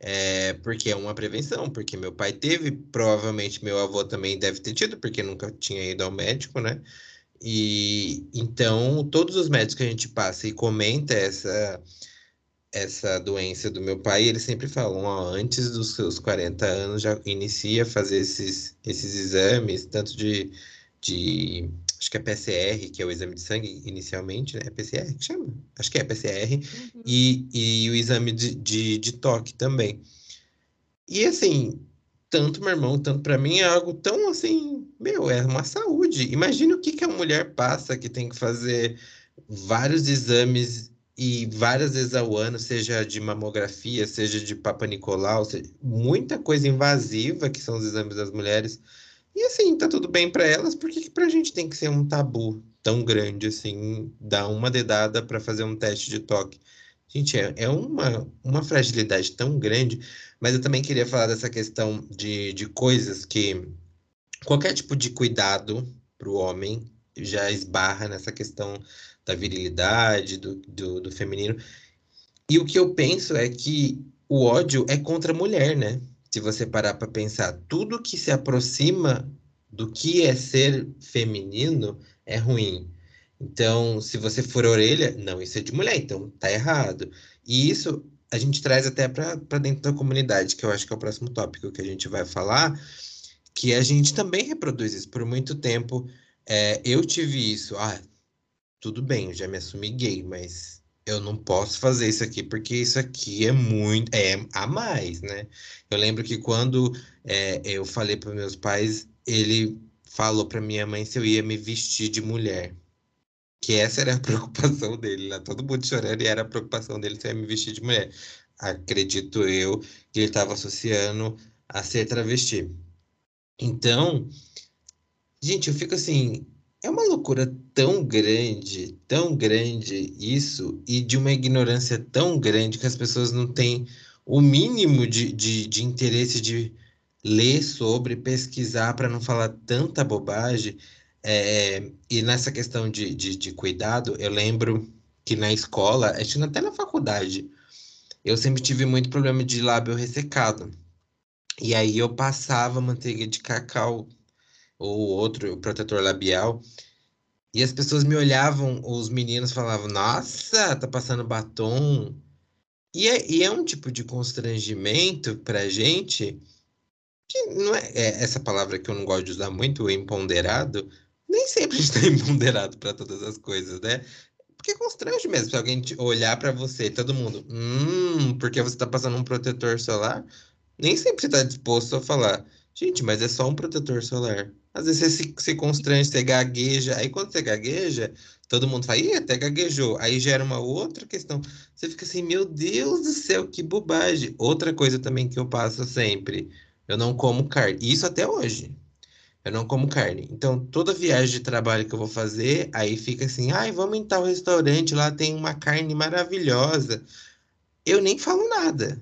S2: É, porque é uma prevenção, porque meu pai teve, provavelmente meu avô também deve ter tido, porque nunca tinha ido ao médico, né? E então todos os médicos que a gente passa e comenta essa essa doença do meu pai, eles sempre falam, ó, antes dos seus 40 anos já inicia a fazer esses, esses exames, tanto de, de acho que é PCR, que é o exame de sangue inicialmente, né? É PCR que chama? Acho que é PCR, uhum. e, e o exame de, de, de toque também. E assim, tanto meu irmão, tanto para mim é algo tão assim, meu, é uma saúde. Imagina o que, que a mulher passa que tem que fazer vários exames e várias vezes ao ano, seja de mamografia, seja de Papa Nicolau, seja, muita coisa invasiva que são os exames das mulheres e assim, tá tudo bem para elas, por que, que pra gente tem que ser um tabu tão grande assim, dar uma dedada para fazer um teste de toque? Gente, é, é uma, uma fragilidade tão grande, mas eu também queria falar dessa questão de, de coisas que qualquer tipo de cuidado para o homem já esbarra nessa questão da virilidade, do, do, do feminino. E o que eu penso é que o ódio é contra a mulher, né? se você parar para pensar, tudo que se aproxima do que é ser feminino é ruim. Então, se você for orelha, não, isso é de mulher, então tá errado. E isso a gente traz até para dentro da comunidade, que eu acho que é o próximo tópico que a gente vai falar, que a gente também reproduz isso. Por muito tempo, é, eu tive isso. Ah, tudo bem, eu já me assumi gay, mas eu não posso fazer isso aqui porque isso aqui é muito é a mais, né? Eu lembro que quando é, eu falei para meus pais, ele falou para minha mãe se eu ia me vestir de mulher, que essa era a preocupação dele, lá todo mundo chorando e era a preocupação dele se eu ia me vestir de mulher. Acredito eu que ele estava associando a ser travesti. Então, Gente, eu fico assim, é uma loucura tão grande, tão grande isso, e de uma ignorância tão grande que as pessoas não têm o mínimo de, de, de interesse de ler sobre, pesquisar para não falar tanta bobagem. É, e nessa questão de, de, de, cuidado, eu lembro que na escola, acho que até na faculdade, eu sempre tive muito problema de lábio ressecado. E aí eu passava manteiga de cacau ou outro protetor labial. E as pessoas me olhavam, os meninos falavam, nossa, tá passando batom. E é, e é um tipo de constrangimento pra gente que não é, é, essa palavra que eu não gosto de usar muito, empoderado, nem sempre está empoderado para todas as coisas, né? Porque constrange mesmo se alguém olhar para você, todo mundo, hum, porque você está passando um protetor solar, nem sempre está disposto a falar, gente, mas é só um protetor solar. Às vezes você se, se constrange, você gagueja, aí quando você gagueja, todo mundo fala, ih, até gaguejou. Aí gera uma outra questão. Você fica assim, meu Deus do céu, que bobagem. Outra coisa também que eu passo sempre eu não como carne. Isso até hoje. Eu não como carne. Então, toda viagem de trabalho que eu vou fazer, aí fica assim: ai, vamos em tal restaurante, lá tem uma carne maravilhosa. Eu nem falo nada.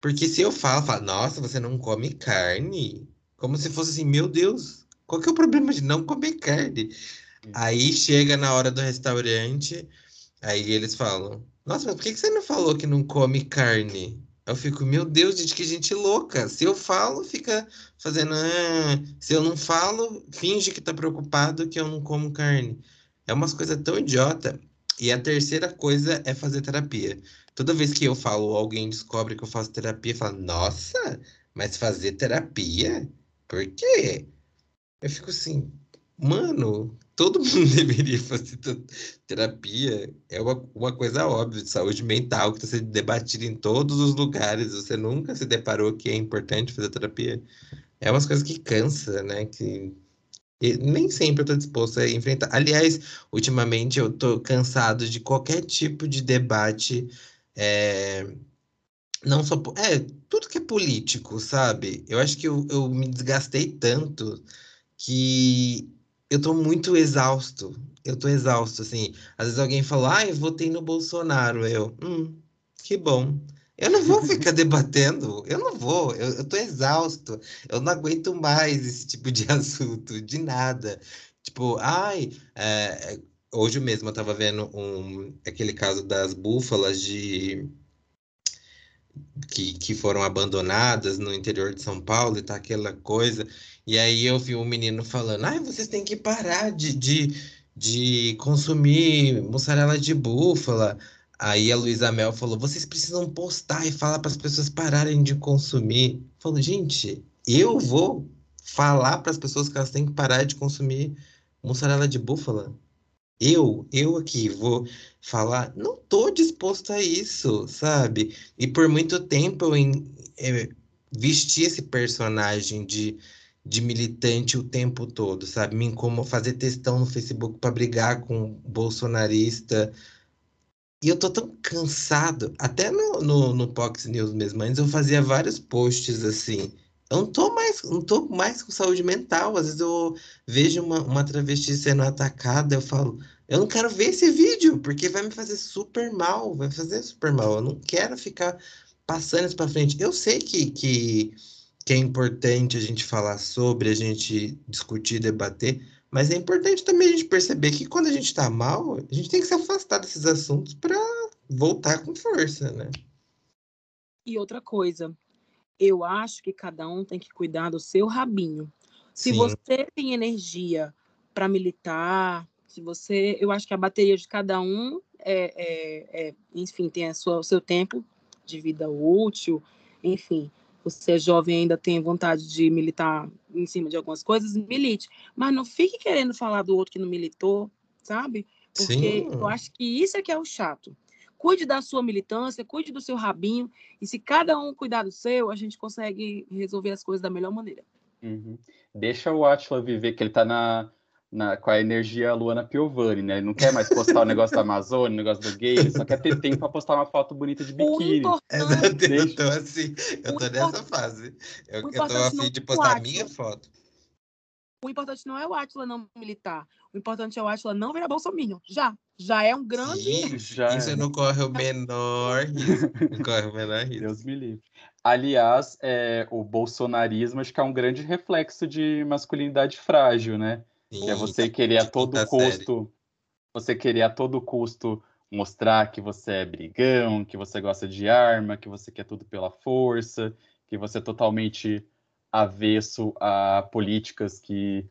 S2: Porque se eu falo, falo, nossa, você não come carne? Como se fosse assim, meu Deus, qual que é o problema de não comer carne? Aí chega na hora do restaurante, aí eles falam, nossa, mas por que você não falou que não come carne? Eu fico, meu Deus, gente, que gente louca. Se eu falo, fica fazendo. Ah. Se eu não falo, finge que tá preocupado que eu não como carne. É umas coisas tão idiota. E a terceira coisa é fazer terapia. Toda vez que eu falo, alguém descobre que eu faço terapia, fala, nossa, mas fazer terapia? Por quê? Eu fico assim, mano, todo mundo deveria fazer terapia. É uma, uma coisa óbvia de saúde mental que está sendo debatida em todos os lugares. Você nunca se deparou que é importante fazer terapia. É umas coisas que cansa, né? Que nem sempre eu estou disposto a enfrentar. Aliás, ultimamente eu estou cansado de qualquer tipo de debate. É... Não só. É, tudo que é político, sabe? Eu acho que eu, eu me desgastei tanto que eu tô muito exausto. Eu tô exausto, assim. Às vezes alguém fala, ai, ah, votei no Bolsonaro. Eu, hum, que bom. Eu não vou ficar debatendo, eu não vou, eu, eu tô exausto, eu não aguento mais esse tipo de assunto, de nada. Tipo, ai, é, hoje mesmo eu tava vendo um, aquele caso das búfalas de que, que foram abandonadas no interior de São Paulo e tá aquela coisa. E aí eu vi um menino falando: ah, vocês têm que parar de, de, de consumir mussarela de búfala. Aí a Luísa Mel falou: vocês precisam postar e falar para as pessoas pararem de consumir. Falou, gente, eu vou falar para as pessoas que elas têm que parar de consumir mussarela de búfala. Eu, eu aqui vou falar, não tô disposto a isso, sabe? E por muito tempo eu em, é, vesti esse personagem de, de militante o tempo todo, sabe? Me como fazer textão no Facebook para brigar com bolsonarista. E eu tô tão cansado, até no, no, no Fox News mesmo, antes eu fazia vários posts assim, eu não tô mais, não tô mais com saúde mental. Às vezes eu vejo uma, uma travesti sendo atacada, eu falo, eu não quero ver esse vídeo, porque vai me fazer super mal, vai fazer super mal. Eu não quero ficar passando isso para frente. Eu sei que, que, que é importante a gente falar sobre, a gente discutir, debater, mas é importante também a gente perceber que quando a gente está mal, a gente tem que se afastar desses assuntos para voltar com força, né?
S3: E outra coisa, eu acho que cada um tem que cuidar do seu rabinho. Se Sim. você tem energia para militar, se você, eu acho que a bateria de cada um é, é, é enfim, tem a sua, o seu tempo de vida útil, enfim. Você é jovem ainda tem vontade de militar em cima de algumas coisas, milite. Mas não fique querendo falar do outro que não militou, sabe? Porque Sim. eu acho que isso é que é o chato. Cuide da sua militância, cuide do seu rabinho, e se cada um cuidar do seu, a gente consegue resolver as coisas da melhor maneira.
S1: Uhum. Deixa o Atila viver, que ele está na, na, com a energia Luana Piovani, né? Ele não quer mais postar o negócio da Amazônia, o negócio do gay, ele só quer ter tempo para postar uma foto bonita de biquíni.
S2: Eu tô assim, eu tô nessa fase. Eu, eu tô afim de postar a minha foto.
S3: o importante não é o Atila não militar. O importante é o Atila não virar bolsominion. Já. Já é um grande.
S2: Sim, já isso é. não corre o menor risco. Não corre o menor risco.
S1: Deus me livre. Aliás, é, o bolsonarismo acho que é um grande reflexo de masculinidade frágil, né? Sim, que é você querer a todo custo. Série. Você querer a todo custo mostrar que você é brigão, que você gosta de arma, que você quer tudo pela força, que você é totalmente avesso a políticas que,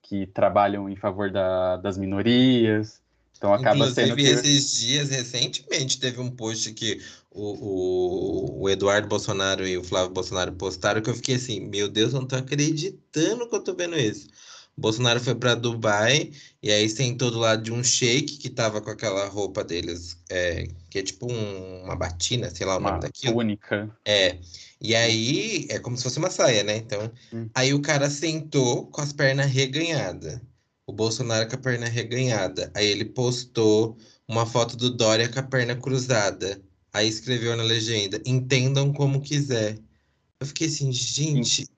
S1: que trabalham em favor da, das minorias. Então acaba
S2: Inclusive,
S1: sendo que...
S2: esses dias, recentemente, teve um post que o, o, o, Eduardo Bolsonaro e o Flávio Bolsonaro postaram que eu fiquei assim, meu Deus, eu não tô acreditando que eu tô vendo isso. O Bolsonaro foi para Dubai e aí sentou do lado de um sheik que tava com aquela roupa deles, é, que é tipo um, uma batina, sei lá o uma nome daquilo.
S1: Túnica.
S2: É. E aí é como se fosse uma saia, né? Então, hum. aí o cara sentou com as pernas reganhadas. O Bolsonaro com a perna reganhada. Aí ele postou uma foto do Dória com a perna cruzada. Aí escreveu na legenda: entendam como quiser. Eu fiquei assim, gente.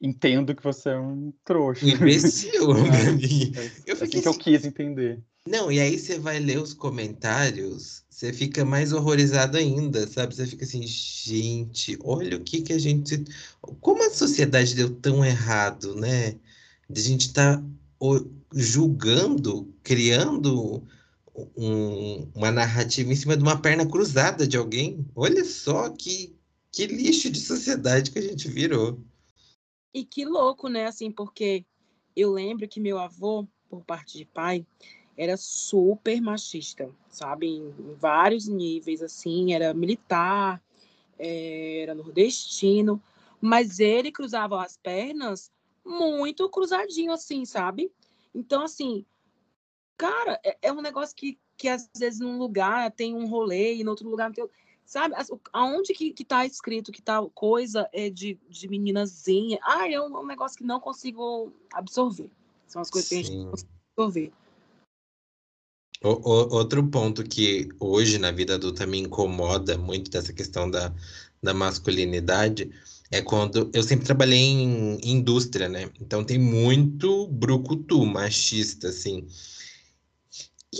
S1: Entendo que você é um trouxa.
S2: Um imbecil,
S1: mim. É, eu fiquei assim que eu assim quis entender.
S2: Não, e aí você vai ler os comentários você fica mais horrorizado ainda, sabe? Você fica assim, gente, olha o que que a gente. Como a sociedade deu tão errado, né? De a gente tá julgando, criando um, uma narrativa em cima de uma perna cruzada de alguém. Olha só que, que lixo de sociedade que a gente virou.
S3: E que louco, né? Assim, porque eu lembro que meu avô, por parte de pai, era super machista, sabe? Em, vários níveis, assim, era militar, eh, era nordestino, mas ele cruzava as pernas muito cruzadinho, assim, sabe? Então, assim, cara, é, é um negócio que, que às vezes num lugar tem um rolê e no outro lugar não tem. Sabe, aonde que, que tá escrito que tal coisa é de, de meninazinha? Ah, é um, um negócio que não consigo absorver. São as coisas Sim. que a gente não consegue absorver.
S2: O, o, outro ponto que hoje na vida adulta me incomoda muito dessa questão da, da masculinidade é quando eu sempre trabalhei em indústria, né? Então tem muito brucutu machista, assim.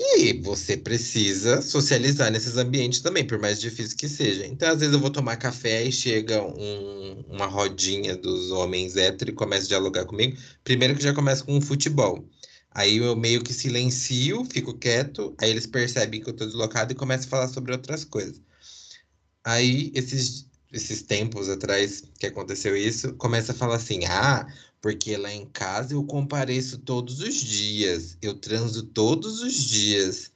S2: E você precisa socializar nesses ambientes também, por mais difícil que seja. Então, às vezes, eu vou tomar café e chega um, uma rodinha dos homens héteros e começa a dialogar comigo. Primeiro que já começa com um futebol. Aí eu meio que silencio, fico quieto, aí eles percebem que eu tô deslocado e começam a falar sobre outras coisas. Aí, esses, esses tempos atrás que aconteceu isso, começa a falar assim: ah, porque lá em casa eu compareço todos os dias, eu transo todos os dias.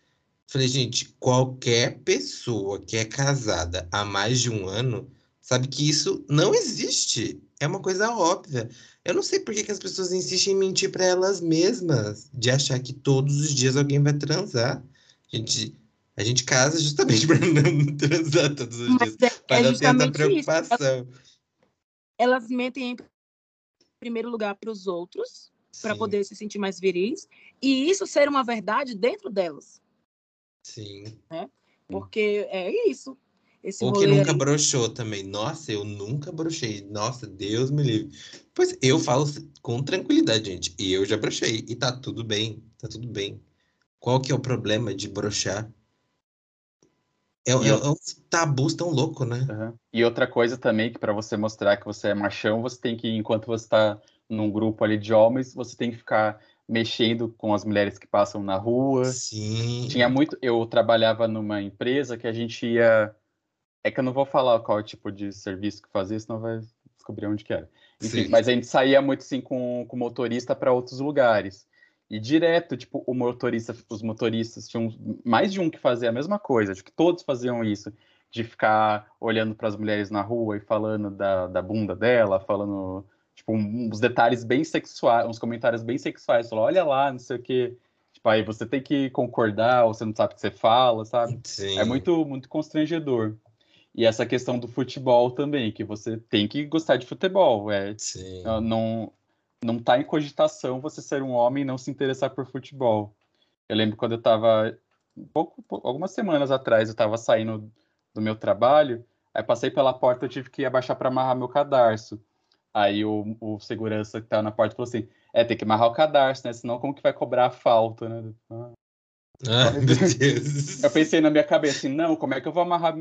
S2: Falei, gente, qualquer pessoa que é casada há mais de um ano sabe que isso não existe. É uma coisa óbvia. Eu não sei por que, que as pessoas insistem em mentir para elas mesmas, de achar que todos os dias alguém vai transar. Gente, a gente casa justamente para não transar todos os Mas dias. É, para é ter essa preocupação.
S3: Elas mentem em primeiro lugar para os outros, para poder se sentir mais viris, e isso ser uma verdade dentro delas.
S2: Sim.
S3: Né? Porque é isso.
S2: Esse Ou que nunca aí. broxou também. Nossa, eu nunca brochei. Nossa, Deus me livre. Pois eu falo com tranquilidade, gente. E eu já brochei. E tá tudo bem. Tá tudo bem. Qual que é o problema de brochar? É, é, é um tabu tão louco, né?
S1: Uhum. E outra coisa também, que para você mostrar que você é machão, você tem que, enquanto você está num grupo ali de homens, você tem que ficar mexendo com as mulheres que passam na rua.
S2: Sim.
S1: Tinha muito. Eu trabalhava numa empresa que a gente ia é que eu não vou falar qual tipo de serviço que fazia, senão vai descobrir onde que era. Enfim, mas a gente saía muito assim com o motorista para outros lugares. E direto, tipo, o motorista, os motoristas tinham mais de um que fazia a mesma coisa, acho que todos faziam isso, de ficar olhando para as mulheres na rua e falando da, da bunda dela, falando, tipo, uns detalhes bem sexuais, uns comentários bem sexuais, falou, olha lá, não sei o quê. Tipo, aí você tem que concordar, ou você não sabe o que você fala, sabe? Sim. É muito, muito constrangedor. E essa questão do futebol também, que você tem que gostar de futebol. É,
S2: Sim.
S1: Não, não tá em cogitação você ser um homem e não se interessar por futebol. Eu lembro quando eu estava pouco, algumas semanas atrás, eu estava saindo do meu trabalho, aí passei pela porta, eu tive que abaixar para amarrar meu cadarço. Aí o, o segurança que tá na porta falou assim: é, tem que amarrar o cadarço, né? Senão como que vai cobrar a falta, né?
S2: Ah, meu Deus.
S1: Eu pensei na minha cabeça assim, não, como é que eu vou amarrar?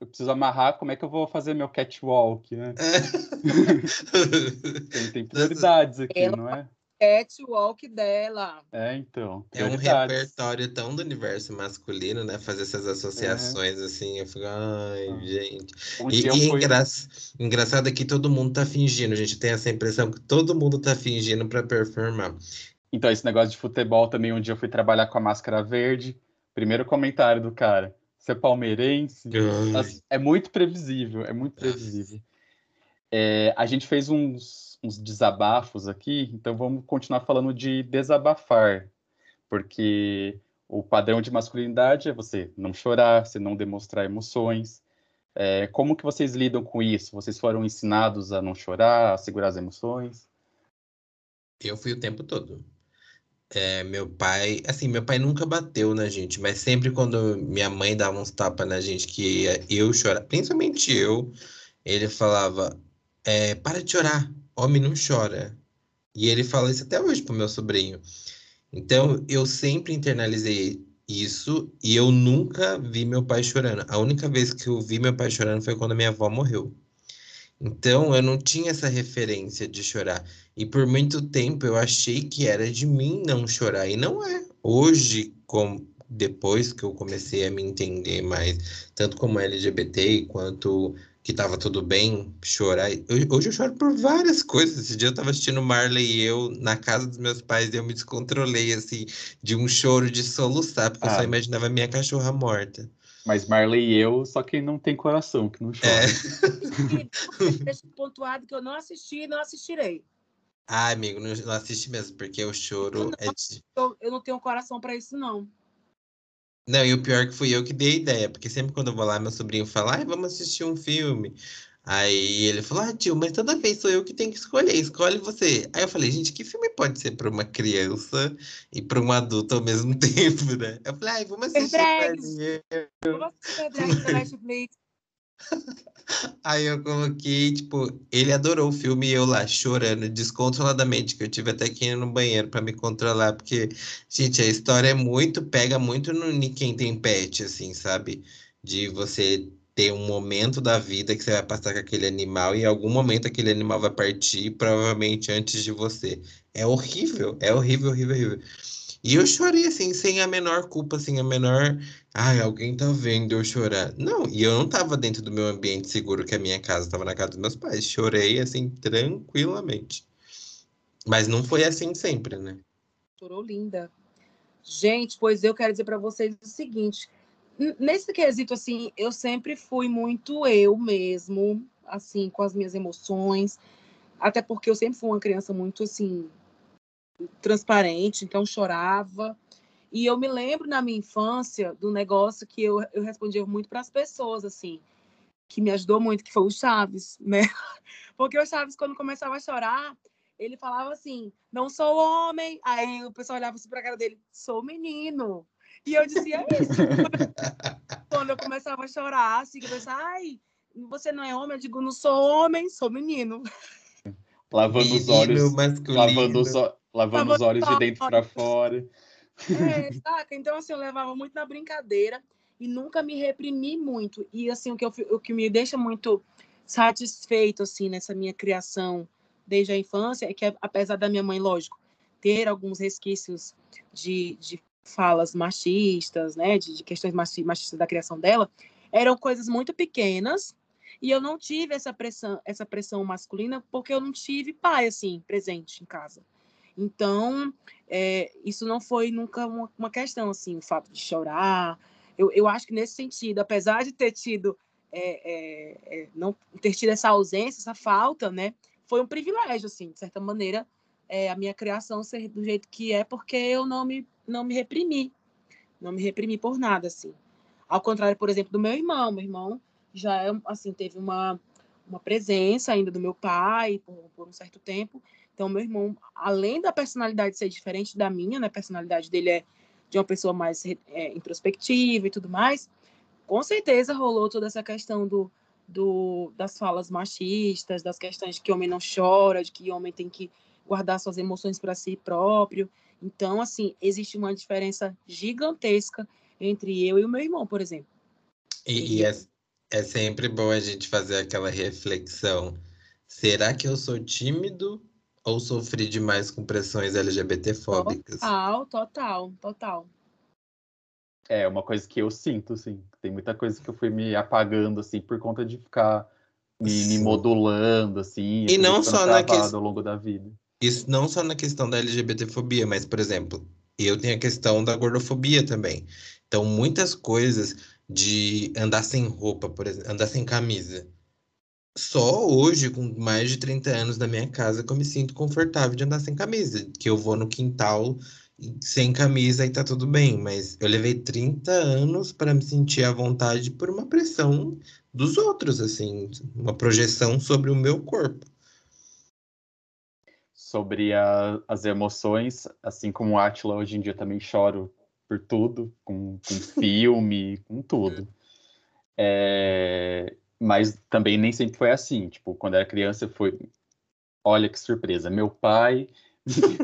S1: Eu preciso amarrar, como é que eu vou fazer meu catwalk, né? tem, tem prioridades aqui,
S3: Ela-
S1: não é?
S3: Catwalk dela.
S1: É, então.
S2: É um repertório tão do universo masculino, né? Fazer essas associações assim, eu fico, ai,
S1: Ah.
S2: gente.
S1: Um
S2: E, e
S1: fui-
S2: engra... engraçado é que todo mundo tá fingindo, gente. Tem essa impressão que todo mundo tá fingindo pra performar.
S1: Então, esse negócio de futebol também, um dia eu fui trabalhar com a máscara verde. Primeiro comentário do cara. Você é palmeirense? Nossa, É muito previsível, é muito previsível. É, a gente fez uns, uns desabafos aqui, então vamos continuar falando de desabafar, porque o padrão de masculinidade é você não chorar, você não demonstrar emoções. É, como que vocês lidam com isso? Vocês foram ensinados a não chorar, a segurar as emoções?
S2: Eu fui o tempo todo. É, meu pai, assim, meu pai nunca bateu na gente, mas sempre quando minha mãe dava uns tapas na gente que eu chorar, principalmente eu, ele falava, é, para de chorar, homem não chora. E ele fala isso até hoje pro meu sobrinho. Então, eu sempre internalizei isso e eu nunca vi meu pai chorando. A única vez que eu vi meu pai chorando foi quando minha avó morreu. Então, eu não tinha essa referência de chorar. E por muito tempo eu achei que era de mim não chorar. E não é. Hoje, com, depois que eu comecei a me entender mais, tanto como LGBT quanto que tava tudo bem chorar. eu- hoje eu choro por várias coisas. Esse dia eu tava assistindo Marley e eu na casa dos meus pais e eu me descontrolei, assim, de um choro de soluçar, porque eu só
S1: Ah.
S2: imaginava minha cachorra morta.
S1: Mas Marley e eu, só quem não tem coração, que não chora.
S2: É.
S3: Deixa pontuado que eu não assisti e não assistirei.
S2: Ah, amigo, não, não assiste mesmo, porque o choro é de.
S3: Eu, eu não tenho coração para isso, não.
S2: Não, e o pior é que fui eu que dei a ideia, porque sempre quando eu vou lá, meu sobrinho fala, ai, vamos assistir um filme. Aí ele falou, ah, tio, mas toda vez sou eu que tenho que escolher, escolhe você. Aí eu falei, gente, que filme pode ser para uma criança e para um adulto ao mesmo tempo, né? Eu falei, ai, vamos assistir.
S3: Vou assistir da Netflix.
S2: Aí eu coloquei, tipo, ele adorou o filme e eu lá chorando descontroladamente, que eu tive até que ir no banheiro para me controlar, porque, gente, a história é muito, pega muito no em quem tem pet, assim, sabe? De você ter um momento da vida que você vai passar com aquele animal e em algum momento aquele animal vai partir, provavelmente antes de você. É horrível, é horrível, horrível, horrível. E eu chorei, assim, sem a menor culpa, sem a menor. Ai, alguém tá vendo eu chorar. Não, e eu não tava dentro do meu ambiente seguro, que a minha casa, tava na casa dos meus pais. Chorei, assim, tranquilamente. Mas não foi assim sempre, né?
S3: Chorou linda. Gente, pois eu quero dizer para vocês o seguinte: nesse quesito, assim, eu sempre fui muito eu mesmo, assim, com as minhas emoções. Até porque eu sempre fui uma criança muito, assim, transparente, então chorava. E eu me lembro na minha infância do negócio que eu, eu respondia muito para as pessoas, assim, que me ajudou muito, que foi o Chaves, né? Porque o Chaves, quando começava a chorar, ele falava assim: não sou homem. Aí o pessoal olhava assim para a cara dele: sou menino. E eu dizia isso. quando eu começava a chorar, assim, que eu pensava: ai, você não é homem? Eu digo: não sou homem, sou menino.
S1: Lavando os olhos,
S2: masculino.
S1: lavando os, lavando os olhos de dentro para fora.
S3: É, saca? Então, assim, eu levava muito na brincadeira e nunca me reprimi muito. E, assim, o que, eu, o que me deixa muito satisfeito, assim, nessa minha criação desde a infância é que, apesar da minha mãe, lógico, ter alguns resquícios de, de falas machistas, né, de, de questões machi- machistas da criação dela, eram coisas muito pequenas e eu não tive essa pressão, essa pressão masculina porque eu não tive pai, assim, presente em casa. Então, é, isso não foi nunca uma, uma questão, assim, o fato de chorar. Eu, eu acho que nesse sentido, apesar de ter tido, é, é, é, não ter tido essa ausência, essa falta, né, foi um privilégio, assim, de certa maneira, é, a minha criação ser do jeito que é, porque eu não me, não me reprimi, não me reprimi por nada, assim. Ao contrário, por exemplo, do meu irmão, meu irmão já é, assim, teve uma, uma presença ainda do meu pai por, por um certo tempo, então, meu irmão, além da personalidade ser diferente da minha, né? A personalidade dele é de uma pessoa mais é, introspectiva e tudo mais. Com certeza rolou toda essa questão do, do, das falas machistas, das questões de que homem não chora, de que homem tem que guardar suas emoções para si próprio. Então, assim, existe uma diferença gigantesca entre eu e o meu irmão, por exemplo.
S2: E, e é, é sempre bom a gente fazer aquela reflexão. Será que eu sou tímido ou sofri demais com pressões LGBTfóbicas?
S3: Total, total, total.
S1: É uma coisa que eu sinto, sim. Tem muita coisa que eu fui me apagando, assim, por conta de ficar me, me modulando, assim.
S2: E não só na questão...
S1: ao longo da vida.
S2: Isso não só na questão da LGBTfobia, mas, por exemplo, eu tenho a questão da gordofobia também. Então, muitas coisas de andar sem roupa, por exemplo, andar sem camisa. Só hoje, com mais de 30 anos na minha casa, que eu me sinto confortável de andar sem camisa. Que eu vou no quintal sem camisa e tá tudo bem. Mas eu levei 30 anos para me sentir à vontade por uma pressão dos outros, assim, uma projeção sobre o meu corpo
S1: sobre a, as emoções, assim como o Atila hoje em dia também choro por tudo, com, com filme, com tudo. É, mas também nem sempre foi assim. Tipo, quando era criança, foi. Olha que surpresa. Meu pai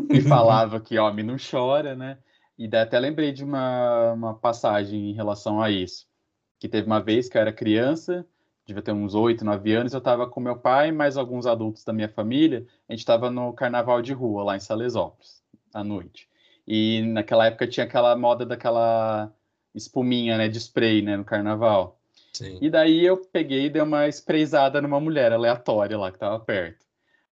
S1: me falava que homem não chora, né? E daí até lembrei de uma, uma passagem em relação a isso. Que teve uma vez que eu era criança devia ter uns oito, nove anos, eu estava com meu pai e mais alguns adultos da minha família. A gente estava no carnaval de rua lá em Salesópolis, à noite. E naquela época tinha aquela moda daquela espuminha, né, de spray, né, no carnaval. Sim. E daí eu peguei e dei uma sprayzada numa mulher aleatória lá que estava perto.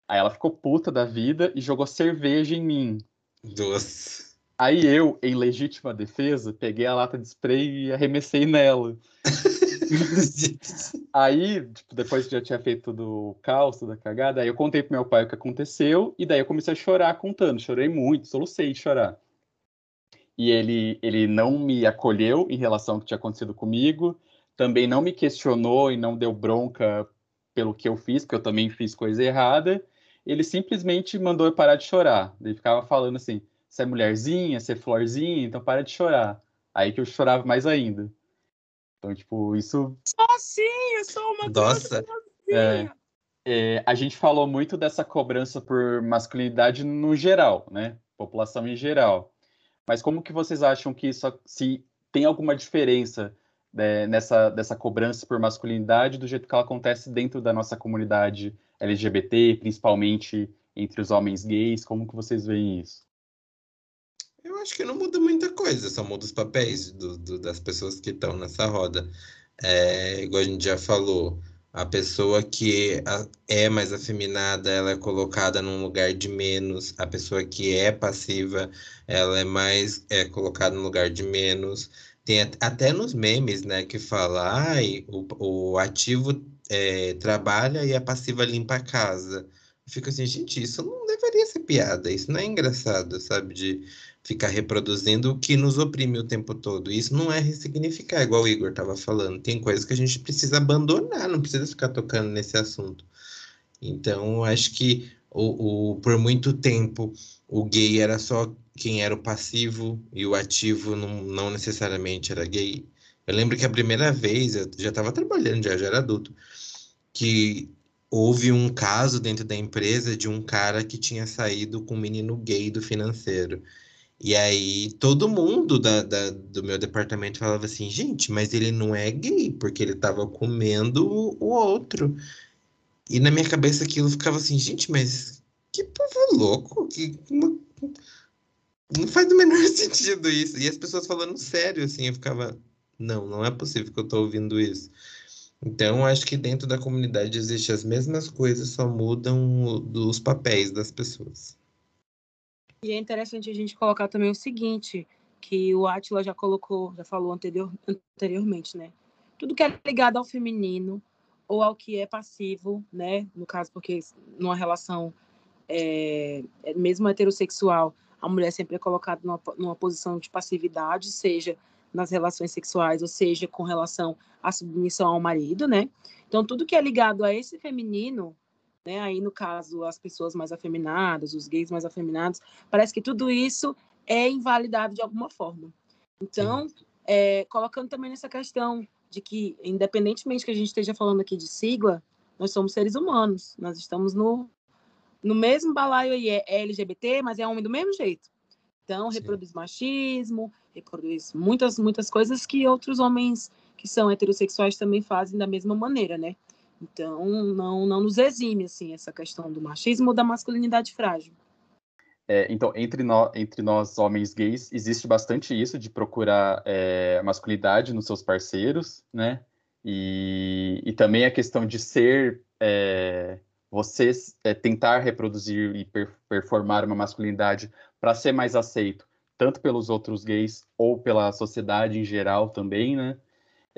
S1: Aí ela ficou puta da vida e jogou cerveja em mim.
S2: Doce.
S1: Aí eu, em legítima defesa, peguei a lata de spray e arremessei nela. aí, tipo, depois que já tinha feito tudo o caos, toda a cagada, aí eu contei pro meu pai o que aconteceu, e daí eu comecei a chorar contando. Chorei muito, solucei de chorar. E ele, ele não me acolheu em relação ao que tinha acontecido comigo, também não me questionou e não deu bronca pelo que eu fiz, porque eu também fiz coisa errada. Ele simplesmente mandou eu parar de chorar. Ele ficava falando assim: você é mulherzinha, você é florzinha, então para de chorar. Aí que eu chorava mais ainda. Então, tipo, isso.
S3: Sozinho, eu sou uma
S2: Nossa.
S1: É, é, a gente falou muito dessa cobrança por masculinidade no geral, né? População em geral. Mas como que vocês acham que isso se tem alguma diferença né, nessa dessa cobrança por masculinidade do jeito que ela acontece dentro da nossa comunidade LGBT, principalmente entre os homens gays? Como que vocês veem isso?
S2: Eu acho que não muda muita coisa, só muda os papéis do, do, das pessoas que estão nessa roda. É, igual a gente já falou, a pessoa que é mais afeminada, ela é colocada num lugar de menos. A pessoa que é passiva, ela é mais é colocada num lugar de menos. Tem até nos memes, né, que fala, ai, o, o ativo é, trabalha e a passiva limpa a casa. Eu fico assim, gente, isso não deveria ser piada, isso não é engraçado, sabe? De ficar reproduzindo o que nos oprime o tempo todo. Isso não é ressignificar, igual o Igor estava falando. Tem coisas que a gente precisa abandonar, não precisa ficar tocando nesse assunto. Então, acho que o, o, por muito tempo o gay era só quem era o passivo e o ativo não, não necessariamente era gay. Eu lembro que a primeira vez, eu já estava trabalhando, já, já era adulto, que houve um caso dentro da empresa de um cara que tinha saído com um menino gay do financeiro. E aí todo mundo da, da, do meu departamento falava assim, gente, mas ele não é gay, porque ele tava comendo o, o outro. E na minha cabeça aquilo ficava assim, gente, mas que povo louco, que uma... não faz o menor sentido isso. E as pessoas falando sério, assim, eu ficava, não, não é possível que eu tô ouvindo isso. Então, acho que dentro da comunidade existem as mesmas coisas, só mudam os papéis das pessoas.
S3: E é interessante a gente colocar também o seguinte, que o Atila já colocou, já falou anterior, anteriormente, né? Tudo que é ligado ao feminino ou ao que é passivo, né? No caso, porque numa relação é, é mesmo heterossexual, a mulher sempre é colocada numa, numa posição de passividade, seja nas relações sexuais, ou seja, com relação à submissão ao marido, né? Então, tudo que é ligado a esse feminino né? Aí, no caso, as pessoas mais afeminadas, os gays mais afeminados, parece que tudo isso é invalidado de alguma forma. Então, é, colocando também nessa questão de que, independentemente que a gente esteja falando aqui de sigla, nós somos seres humanos, nós estamos no, no mesmo balaio aí, é, LGBT, mas é homem do mesmo jeito. Então, Sim. reproduz machismo, reproduz muitas, muitas coisas que outros homens que são heterossexuais também fazem da mesma maneira, né? Então, não, não nos exime, assim, essa questão do machismo ou da masculinidade frágil.
S1: É, então, entre, no, entre nós, homens gays, existe bastante isso de procurar é, masculinidade nos seus parceiros, né? E, e também a questão de ser, é, você é, tentar reproduzir e per, performar uma masculinidade para ser mais aceito, tanto pelos outros gays ou pela sociedade em geral também, né?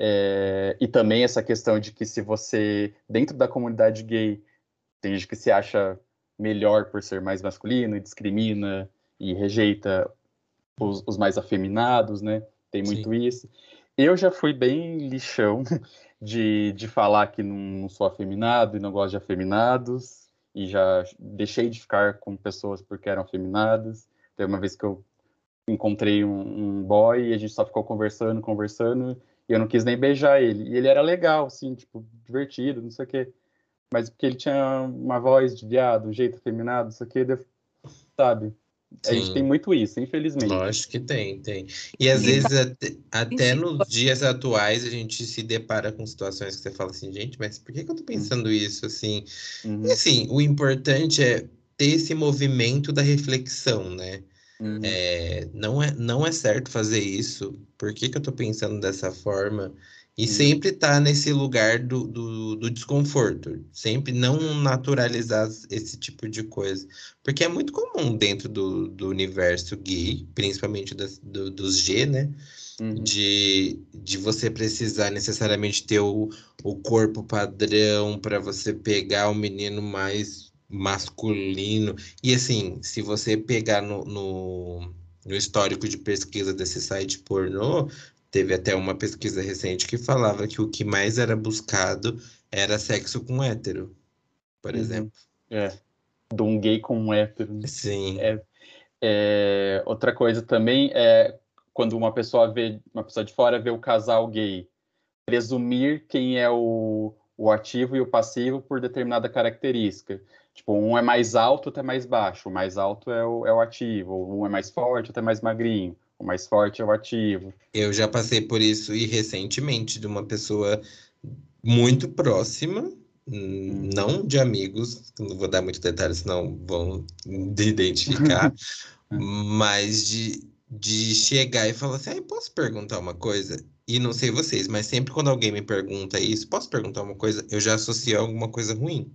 S1: É, e também essa questão de que se você, dentro da comunidade gay, tem gente que se acha melhor por ser mais masculino e discrimina e rejeita os, os mais afeminados, né? Tem muito Sim. isso. Eu já fui bem lixão de, de falar que não sou afeminado e não gosto de afeminados e já deixei de ficar com pessoas porque eram afeminadas. Teve uma vez que eu encontrei um, um boy e a gente só ficou conversando, conversando e eu não quis nem beijar ele. E ele era legal, assim, tipo, divertido, não sei o quê mas porque ele tinha uma voz de viado, um jeito afeminado, isso aqui, sabe? Sim. A gente tem muito isso, infelizmente.
S2: Lógico que tem, tem. E às vezes, até, até nos dias atuais, a gente se depara com situações que você fala assim, gente, mas por que, que eu tô pensando uhum. isso, assim? Uhum. E assim, o importante é ter esse movimento da reflexão, né? Uhum. É, não, é, não é certo fazer isso. Por que, que eu tô pensando dessa forma? E sempre tá nesse lugar do, do, do, desconforto. Sempre não naturalizar esse tipo de coisa. Porque é muito comum dentro do, do universo gay, principalmente das, do, dos G, né? Uhum. De, de você precisar necessariamente ter o, o corpo padrão para você pegar o menino mais masculino. E assim, se você pegar no, no, no histórico de pesquisa desse site pornô, Teve até uma pesquisa recente que falava que o que mais era buscado era sexo com hétero, por uhum. exemplo.
S1: É. De um gay com um hétero.
S2: Sim.
S1: É, é, outra coisa também é quando uma pessoa vê, uma pessoa de fora vê o casal gay, presumir quem é o, o ativo e o passivo por determinada característica. Tipo, um é mais alto, outro é mais baixo. O mais alto é o, é o ativo, um é mais forte, outro é mais magrinho. O mais forte é o ativo.
S2: Eu já passei por isso e recentemente de uma pessoa muito próxima, hum. não de amigos, não vou dar muito detalhes, senão vão identificar, mas de, de chegar e falar assim: ah, posso perguntar uma coisa? E não sei vocês, mas sempre quando alguém me pergunta isso, posso perguntar uma coisa, eu já associo a alguma coisa ruim.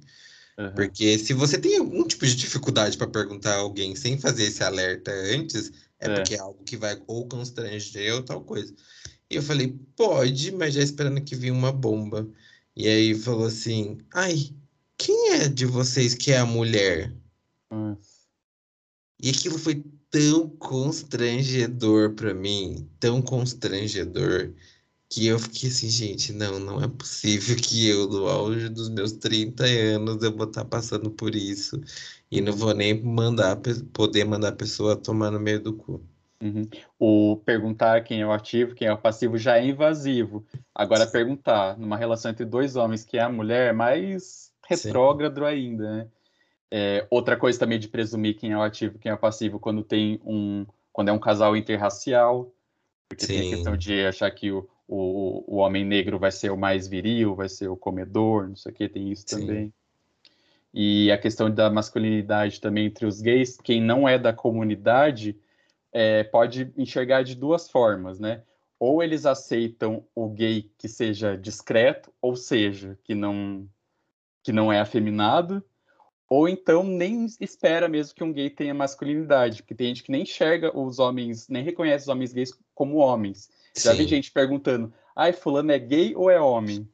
S2: Uhum. Porque se você tem algum tipo de dificuldade para perguntar a alguém sem fazer esse alerta antes, é, é, porque é algo que vai ou constranger ou tal coisa. E eu falei, pode, mas já esperando que vinha uma bomba. E aí falou assim: ai, quem é de vocês que é a mulher? Hum. E aquilo foi tão constrangedor para mim, tão constrangedor, que eu fiquei assim, gente, não, não é possível que eu, no auge dos meus 30 anos, eu vou estar tá passando por isso. E não vou nem mandar, poder mandar a pessoa tomar no meio do cu.
S1: Uhum. O perguntar quem é o ativo, quem é o passivo já é invasivo. Agora, perguntar numa relação entre dois homens quem é a mulher é mais retrógrado Sim. ainda, né? É, outra coisa também de presumir quem é o ativo, quem é o passivo, quando tem um, quando é um casal interracial, porque Sim. tem a questão de achar que o, o, o homem negro vai ser o mais viril, vai ser o comedor, não sei o que, tem isso Sim. também. E a questão da masculinidade também entre os gays, quem não é da comunidade é, pode enxergar de duas formas, né? Ou eles aceitam o gay que seja discreto, ou seja, que não que não é afeminado, ou então nem espera mesmo que um gay tenha masculinidade, porque tem gente que nem enxerga os homens, nem reconhece os homens gays como homens. Sim. Já vi gente perguntando, ai, fulano é gay ou é homem?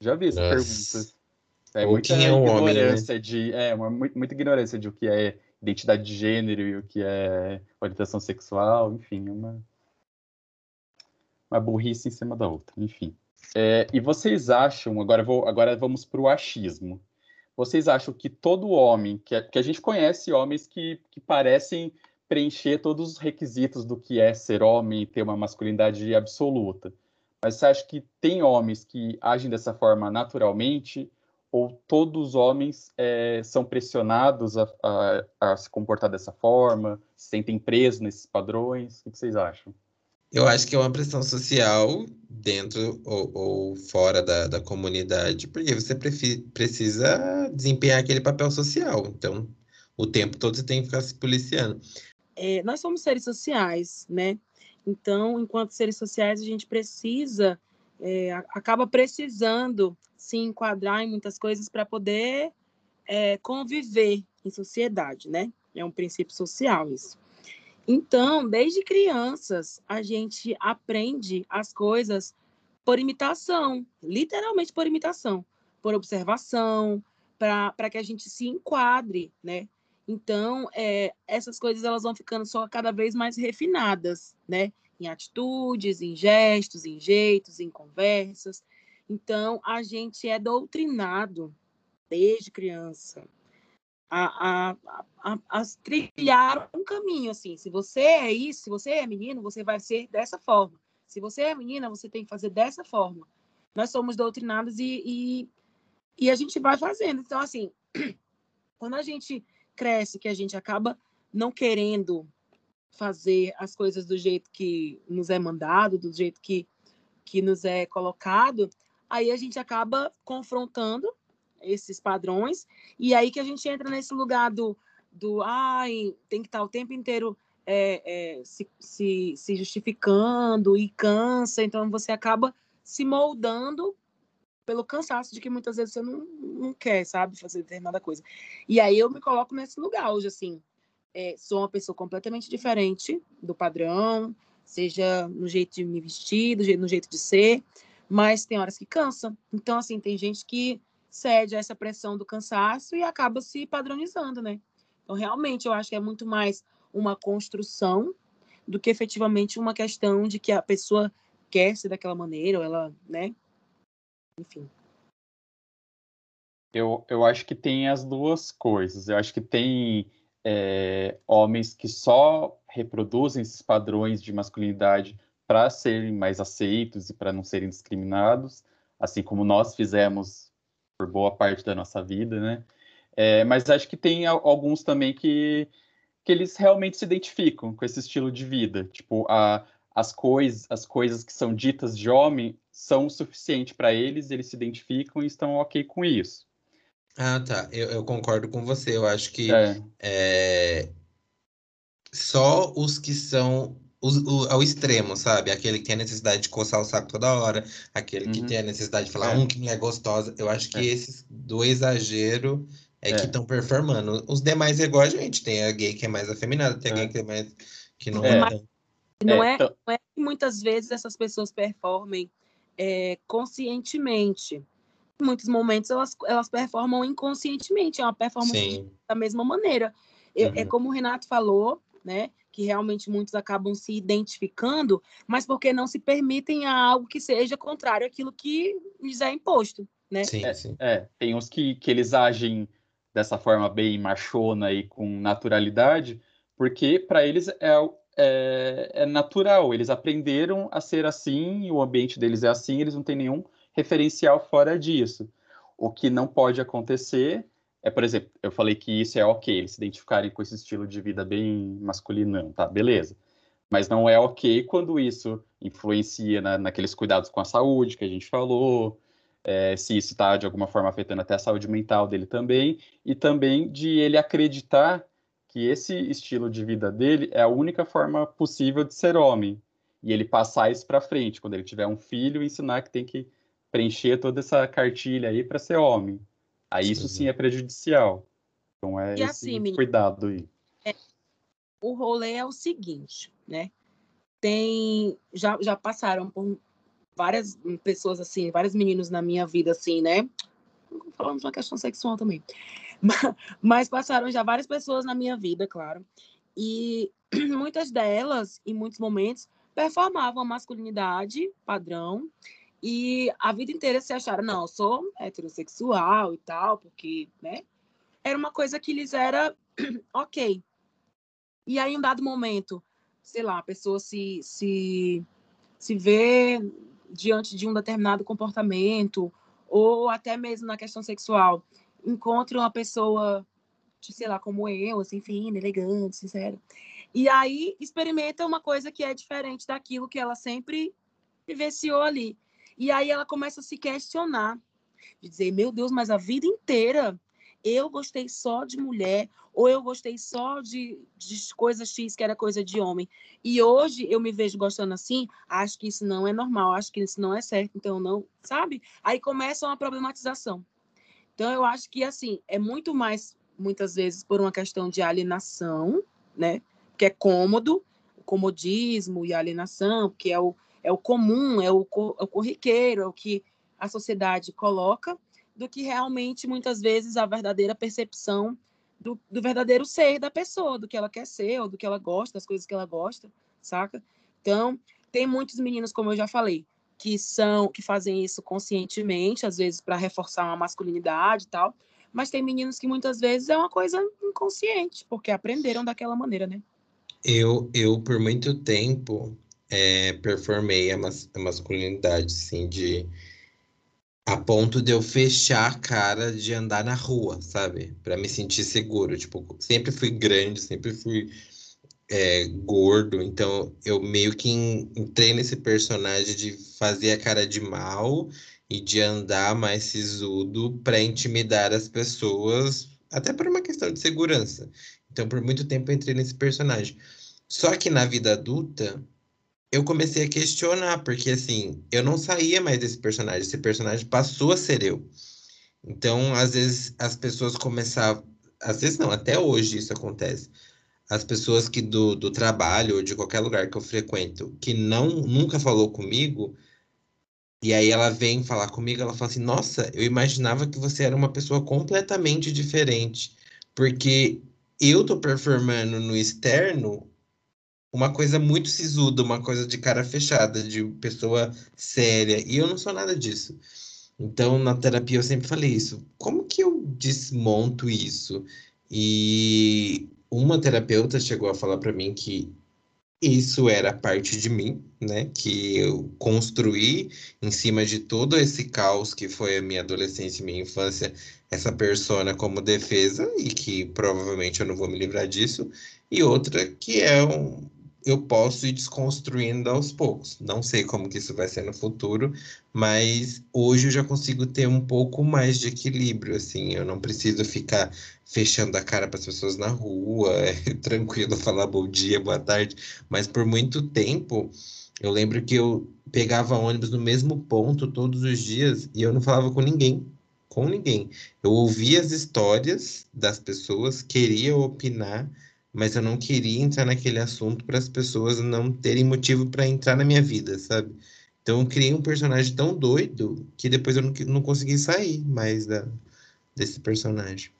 S1: Já vi essa pergunta. É Ou muita é ignorância homem, né? de. É, uma, muita ignorância de o que é identidade de gênero e o que é orientação sexual, enfim, uma, uma burrice em cima da outra, enfim. É, e vocês acham, agora, vou, agora vamos para o achismo. Vocês acham que todo homem, que, é, que a gente conhece homens que, que parecem preencher todos os requisitos do que é ser homem e ter uma masculinidade absoluta, Mas você acha que tem homens que agem dessa forma naturalmente? Ou todos os homens é, são pressionados a, a, a, se comportar dessa forma, se sentem presos nesses padrões? O que vocês acham?
S2: Eu acho que é uma pressão social dentro ou, ou fora da, da, comunidade, porque você precisa desempenhar aquele papel social. Então, o tempo todo você tem que ficar se policiando.
S3: É, nós somos seres sociais, né? Então, enquanto seres sociais, a gente precisa, é, acaba precisando se enquadrar em muitas coisas para poder é, conviver em sociedade, né? É um princípio social isso. Então, desde crianças, a gente aprende as coisas por imitação, literalmente por imitação, por observação, para que a gente se enquadre, né? Então, é, essas coisas elas vão ficando só cada vez mais refinadas, né? Em atitudes, em gestos, em jeitos, em conversas. Então, a gente é doutrinado desde criança a, a, a, a, trilhar um caminho assim. Se você é isso, se você é menino, você vai ser dessa forma. Se você é menina, você tem que fazer dessa forma. Nós somos doutrinados e, e, e a gente vai fazendo. Então, assim, quando a gente cresce, que a gente acaba não querendo fazer as coisas do jeito que nos é mandado, do jeito que, que nos é colocado, aí a gente acaba confrontando esses padrões, e aí que a gente entra nesse lugar do, do ai, tem que estar o tempo inteiro é, é, se, se, se justificando e cansa, então você acaba se moldando pelo cansaço de que muitas vezes você não, não quer, sabe, fazer determinada coisa. E aí eu me coloco nesse lugar hoje, assim, é, sou uma pessoa completamente diferente do padrão, seja no jeito de me vestir, no jeito de ser, mas tem horas que cansa. Então, assim, tem gente que cede a essa pressão do cansaço e acaba se padronizando, né? Então, realmente, eu acho que é muito mais uma construção do que efetivamente uma questão de que a pessoa quer ser daquela maneira, ou ela, né? Enfim.
S1: Eu, eu acho que tem as duas coisas. Eu acho que tem é, homens que só reproduzem esses padrões de masculinidade para serem mais aceitos e para não serem discriminados, assim como nós fizemos por boa parte da nossa vida, né? É, mas acho que tem alguns também que, que eles realmente se identificam com esse estilo de vida. Tipo, a, as, cois, as coisas que são ditas de homem são o suficiente para eles, eles se identificam e estão ok com isso.
S2: Ah, tá. Eu, eu concordo com você. Eu acho que é. É, só os que são o, ao extremo, sabe? Aquele que tem a necessidade de coçar o saco toda hora, aquele uhum. que tem a necessidade de falar, é. um, que é gostosa. Eu acho que é. esses do exagero é, é. que estão performando. Os demais é igual a gente. Tem a gay que é mais afeminada, tem a gay é. que é mais. que não é.
S3: é não, é, então não é que muitas vezes essas pessoas performem conscientemente. Em muitos momentos elas, elas performam inconscientemente, é uma performance Sim. da mesma maneira. Uhum. É como o Renato falou, né? que realmente muitos acabam se identificando, mas porque não se permitem a algo que seja contrário àquilo que lhes é imposto, né?
S1: Sim, é, sim. É, tem uns que, que eles agem dessa forma bem machona e com naturalidade, porque para eles é, é, é, natural, eles aprenderam a ser assim, o ambiente deles é assim, eles não têm nenhum referencial fora disso. O que não pode acontecer é, por exemplo, eu falei que isso é ok, eles se identificarem com esse estilo de vida bem masculino, tá, beleza. Mas não é ok quando isso influencia na, naqueles cuidados com a saúde que a gente falou, é, se isso está de alguma forma afetando até a saúde mental dele também, e também de ele acreditar que esse estilo de vida dele é a única forma possível de ser homem. E ele passar isso para frente, quando ele tiver um filho, ensinar que tem que preencher toda essa cartilha aí para ser homem. Aí isso sim é prejudicial. Então é e esse assim, cuidado aí.
S3: É, o rolê é o seguinte, né? Tem já, já passaram por várias pessoas assim, vários meninos na minha vida assim, né? Falamos uma questão sexual também. Mas passaram já várias pessoas na minha vida, claro. E muitas delas, em muitos momentos, performavam a masculinidade padrão e a vida inteira se acharam, não, eu sou heterossexual e tal, porque, né? Era uma coisa que lhes era ok. E aí, em um dado momento, sei lá, a pessoa se, se, se vê diante de um determinado comportamento, ou até mesmo na questão sexual, encontra uma pessoa, sei lá, como eu, assim, fina, elegante, sincera, e aí experimenta uma coisa que é diferente daquilo que ela sempre vivenciou ali. E aí ela começa a se questionar, de dizer, meu Deus, mas a vida inteira eu gostei só de mulher, ou eu gostei só de, de coisas X que era coisa de homem. E hoje eu me vejo gostando assim, acho que isso não é normal, acho que isso não é certo, então não, sabe? Aí começa uma problematização. Então eu acho que assim, é muito mais muitas vezes por uma questão de alienação, né? Que é cômodo, o comodismo e a alienação, que é o, é o comum, é o, é o corriqueiro, é o que a sociedade coloca, do que realmente, muitas vezes, a verdadeira percepção do, do, verdadeiro ser da pessoa, do que ela quer ser, ou do que ela gosta, das coisas que ela gosta, saca? Então, tem muitos meninos, como eu já falei, que são que fazem isso conscientemente, às vezes para reforçar uma masculinidade e tal, mas tem meninos que muitas vezes é uma coisa inconsciente, porque aprenderam daquela maneira, né?
S2: Eu, eu por muito tempo, é, performei a, mas, a masculinidade, assim, de a ponto de eu fechar a cara de andar na rua, sabe? Para me sentir seguro. Tipo, sempre fui grande, sempre fui é, gordo, então eu meio que entrei nesse personagem de fazer a cara de mal e de andar mais sisudo para intimidar as pessoas, até por uma questão de segurança. Então, por muito tempo eu entrei nesse personagem. Só que na vida adulta, eu comecei a questionar, porque assim, eu não saía mais desse personagem, esse personagem passou a ser eu. Então, às vezes, as pessoas começavam. Às vezes não, até hoje isso acontece. As pessoas que do, do trabalho ou de qualquer lugar que eu frequento, que não nunca falou comigo, e aí ela vem falar comigo, ela fala assim: Nossa, eu imaginava que você era uma pessoa completamente diferente. Porque eu tô performando no externo uma coisa muito sisuda, uma coisa de cara fechada, de pessoa séria. E eu não sou nada disso. Então, na terapia, eu sempre falei isso. Como que eu desmonto isso? E uma terapeuta chegou a falar para mim que isso era parte de mim, né? Que eu construí em cima de todo esse caos que foi a minha adolescência e minha infância, essa persona como defesa, e que provavelmente eu não vou me livrar disso. E outra que é um, eu posso ir desconstruindo aos poucos. Não sei como que isso vai ser no futuro, mas hoje eu já consigo ter um pouco mais de equilíbrio, assim, eu não preciso ficar fechando a cara para as pessoas na rua, é tranquilo falar bom dia, boa tarde, mas por muito tempo eu lembro que eu pegava ônibus no mesmo ponto todos os dias e eu não falava com ninguém, com ninguém. Eu ouvia as histórias das pessoas, queria opinar, mas eu não queria entrar naquele assunto para as pessoas não terem motivo para entrar na minha vida, sabe? Então eu criei um personagem tão doido que depois eu não, não consegui sair mais da, desse personagem.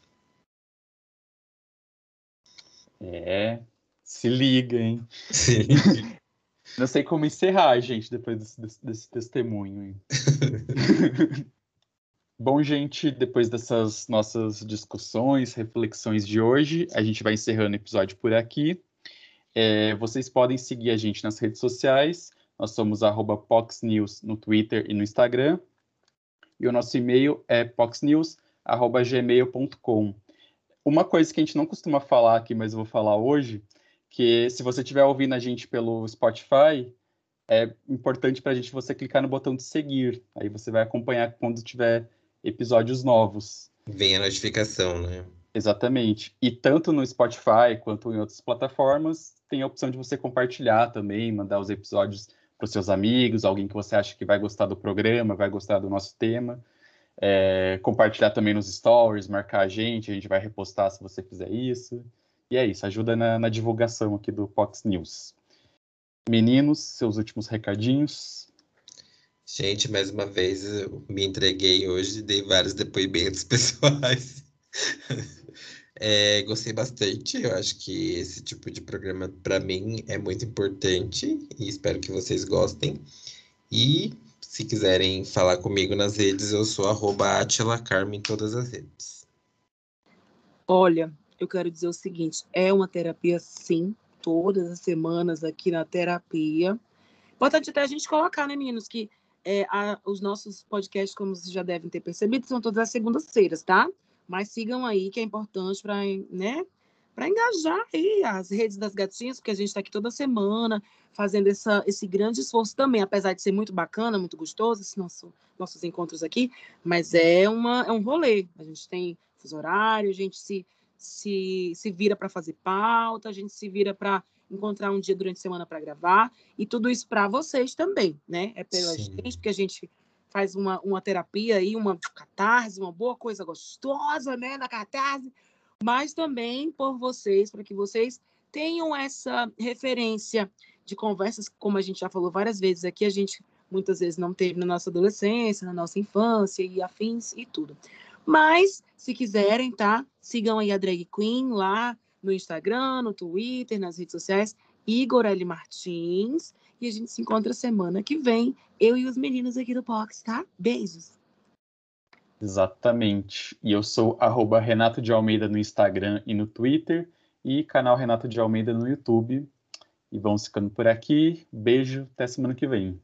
S1: É, se liga, hein?
S2: Sim.
S1: Não sei como encerrar, gente, depois desse, desse, desse testemunho. Bom, gente, depois dessas nossas discussões, reflexões de hoje, a gente vai encerrando o episódio por aqui. É, vocês podem seguir a gente nas redes sociais. Nós somos PoxNews no Twitter e no Instagram. E o nosso e-mail é poxnews.gmail.com. Uma coisa que a gente não costuma falar aqui, mas eu vou falar hoje, que se você estiver ouvindo a gente pelo Spotify, é importante para a gente você clicar no botão de seguir. Aí você vai acompanhar quando tiver episódios novos.
S2: Vem a notificação, né?
S1: Exatamente. E tanto no Spotify quanto em outras plataformas, tem a opção de você compartilhar também, mandar os episódios para os seus amigos, alguém que você acha que vai gostar do programa, vai gostar do nosso tema. É, compartilhar também nos stories, marcar a gente, a gente vai repostar se você fizer isso. E é isso, ajuda na, na divulgação aqui do Fox News. Meninos, seus últimos recadinhos.
S2: Gente, mais uma vez eu me entreguei hoje, dei vários depoimentos pessoais. É, gostei bastante. Eu acho que esse tipo de programa, para mim, é muito importante e espero que vocês gostem. E se quiserem falar comigo nas redes, eu sou arroba em todas as redes.
S3: Olha, eu quero dizer o seguinte: é uma terapia, sim, todas as semanas aqui na terapia. Importante até a gente colocar, né, meninos, que É, a, os nossos podcasts, como vocês já devem ter percebido, são todas as segundas-feiras, tá? Mas sigam aí, que é importante para né, para engajar aí as redes das gatinhas, porque a gente está aqui toda semana fazendo essa, esse grande esforço também, apesar de ser muito bacana, muito gostoso esse nosso, nossos encontros aqui, mas é, uma, é um rolê. A gente tem fuso horário, a gente se, se, se vira para fazer pauta, a gente se vira para encontrar um dia durante a semana para gravar, e tudo isso para vocês também, né? É pela Sim. gente, porque a gente faz uma, uma terapia aí, uma catarse, uma boa coisa gostosa, né, na catarse, mas também por vocês, para que vocês tenham essa referência de conversas, como a gente já falou várias vezes aqui, a gente muitas vezes não teve na nossa adolescência, na nossa infância e afins e tudo. Mas, se quiserem, tá? Sigam aí a Drag Queen lá no Instagram, no Twitter, nas redes sociais, Igor L. Martins. E a gente se encontra semana que vem, eu e os meninos aqui do Pox, tá? Beijos!
S1: Exatamente. E eu sou arroba Renato de Almeida no Instagram e no Twitter, e canal Renato de Almeida no YouTube. E vamos ficando por aqui. Beijo, até semana que vem.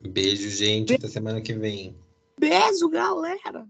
S2: Beijo, gente, até semana que vem.
S3: Beijo, galera!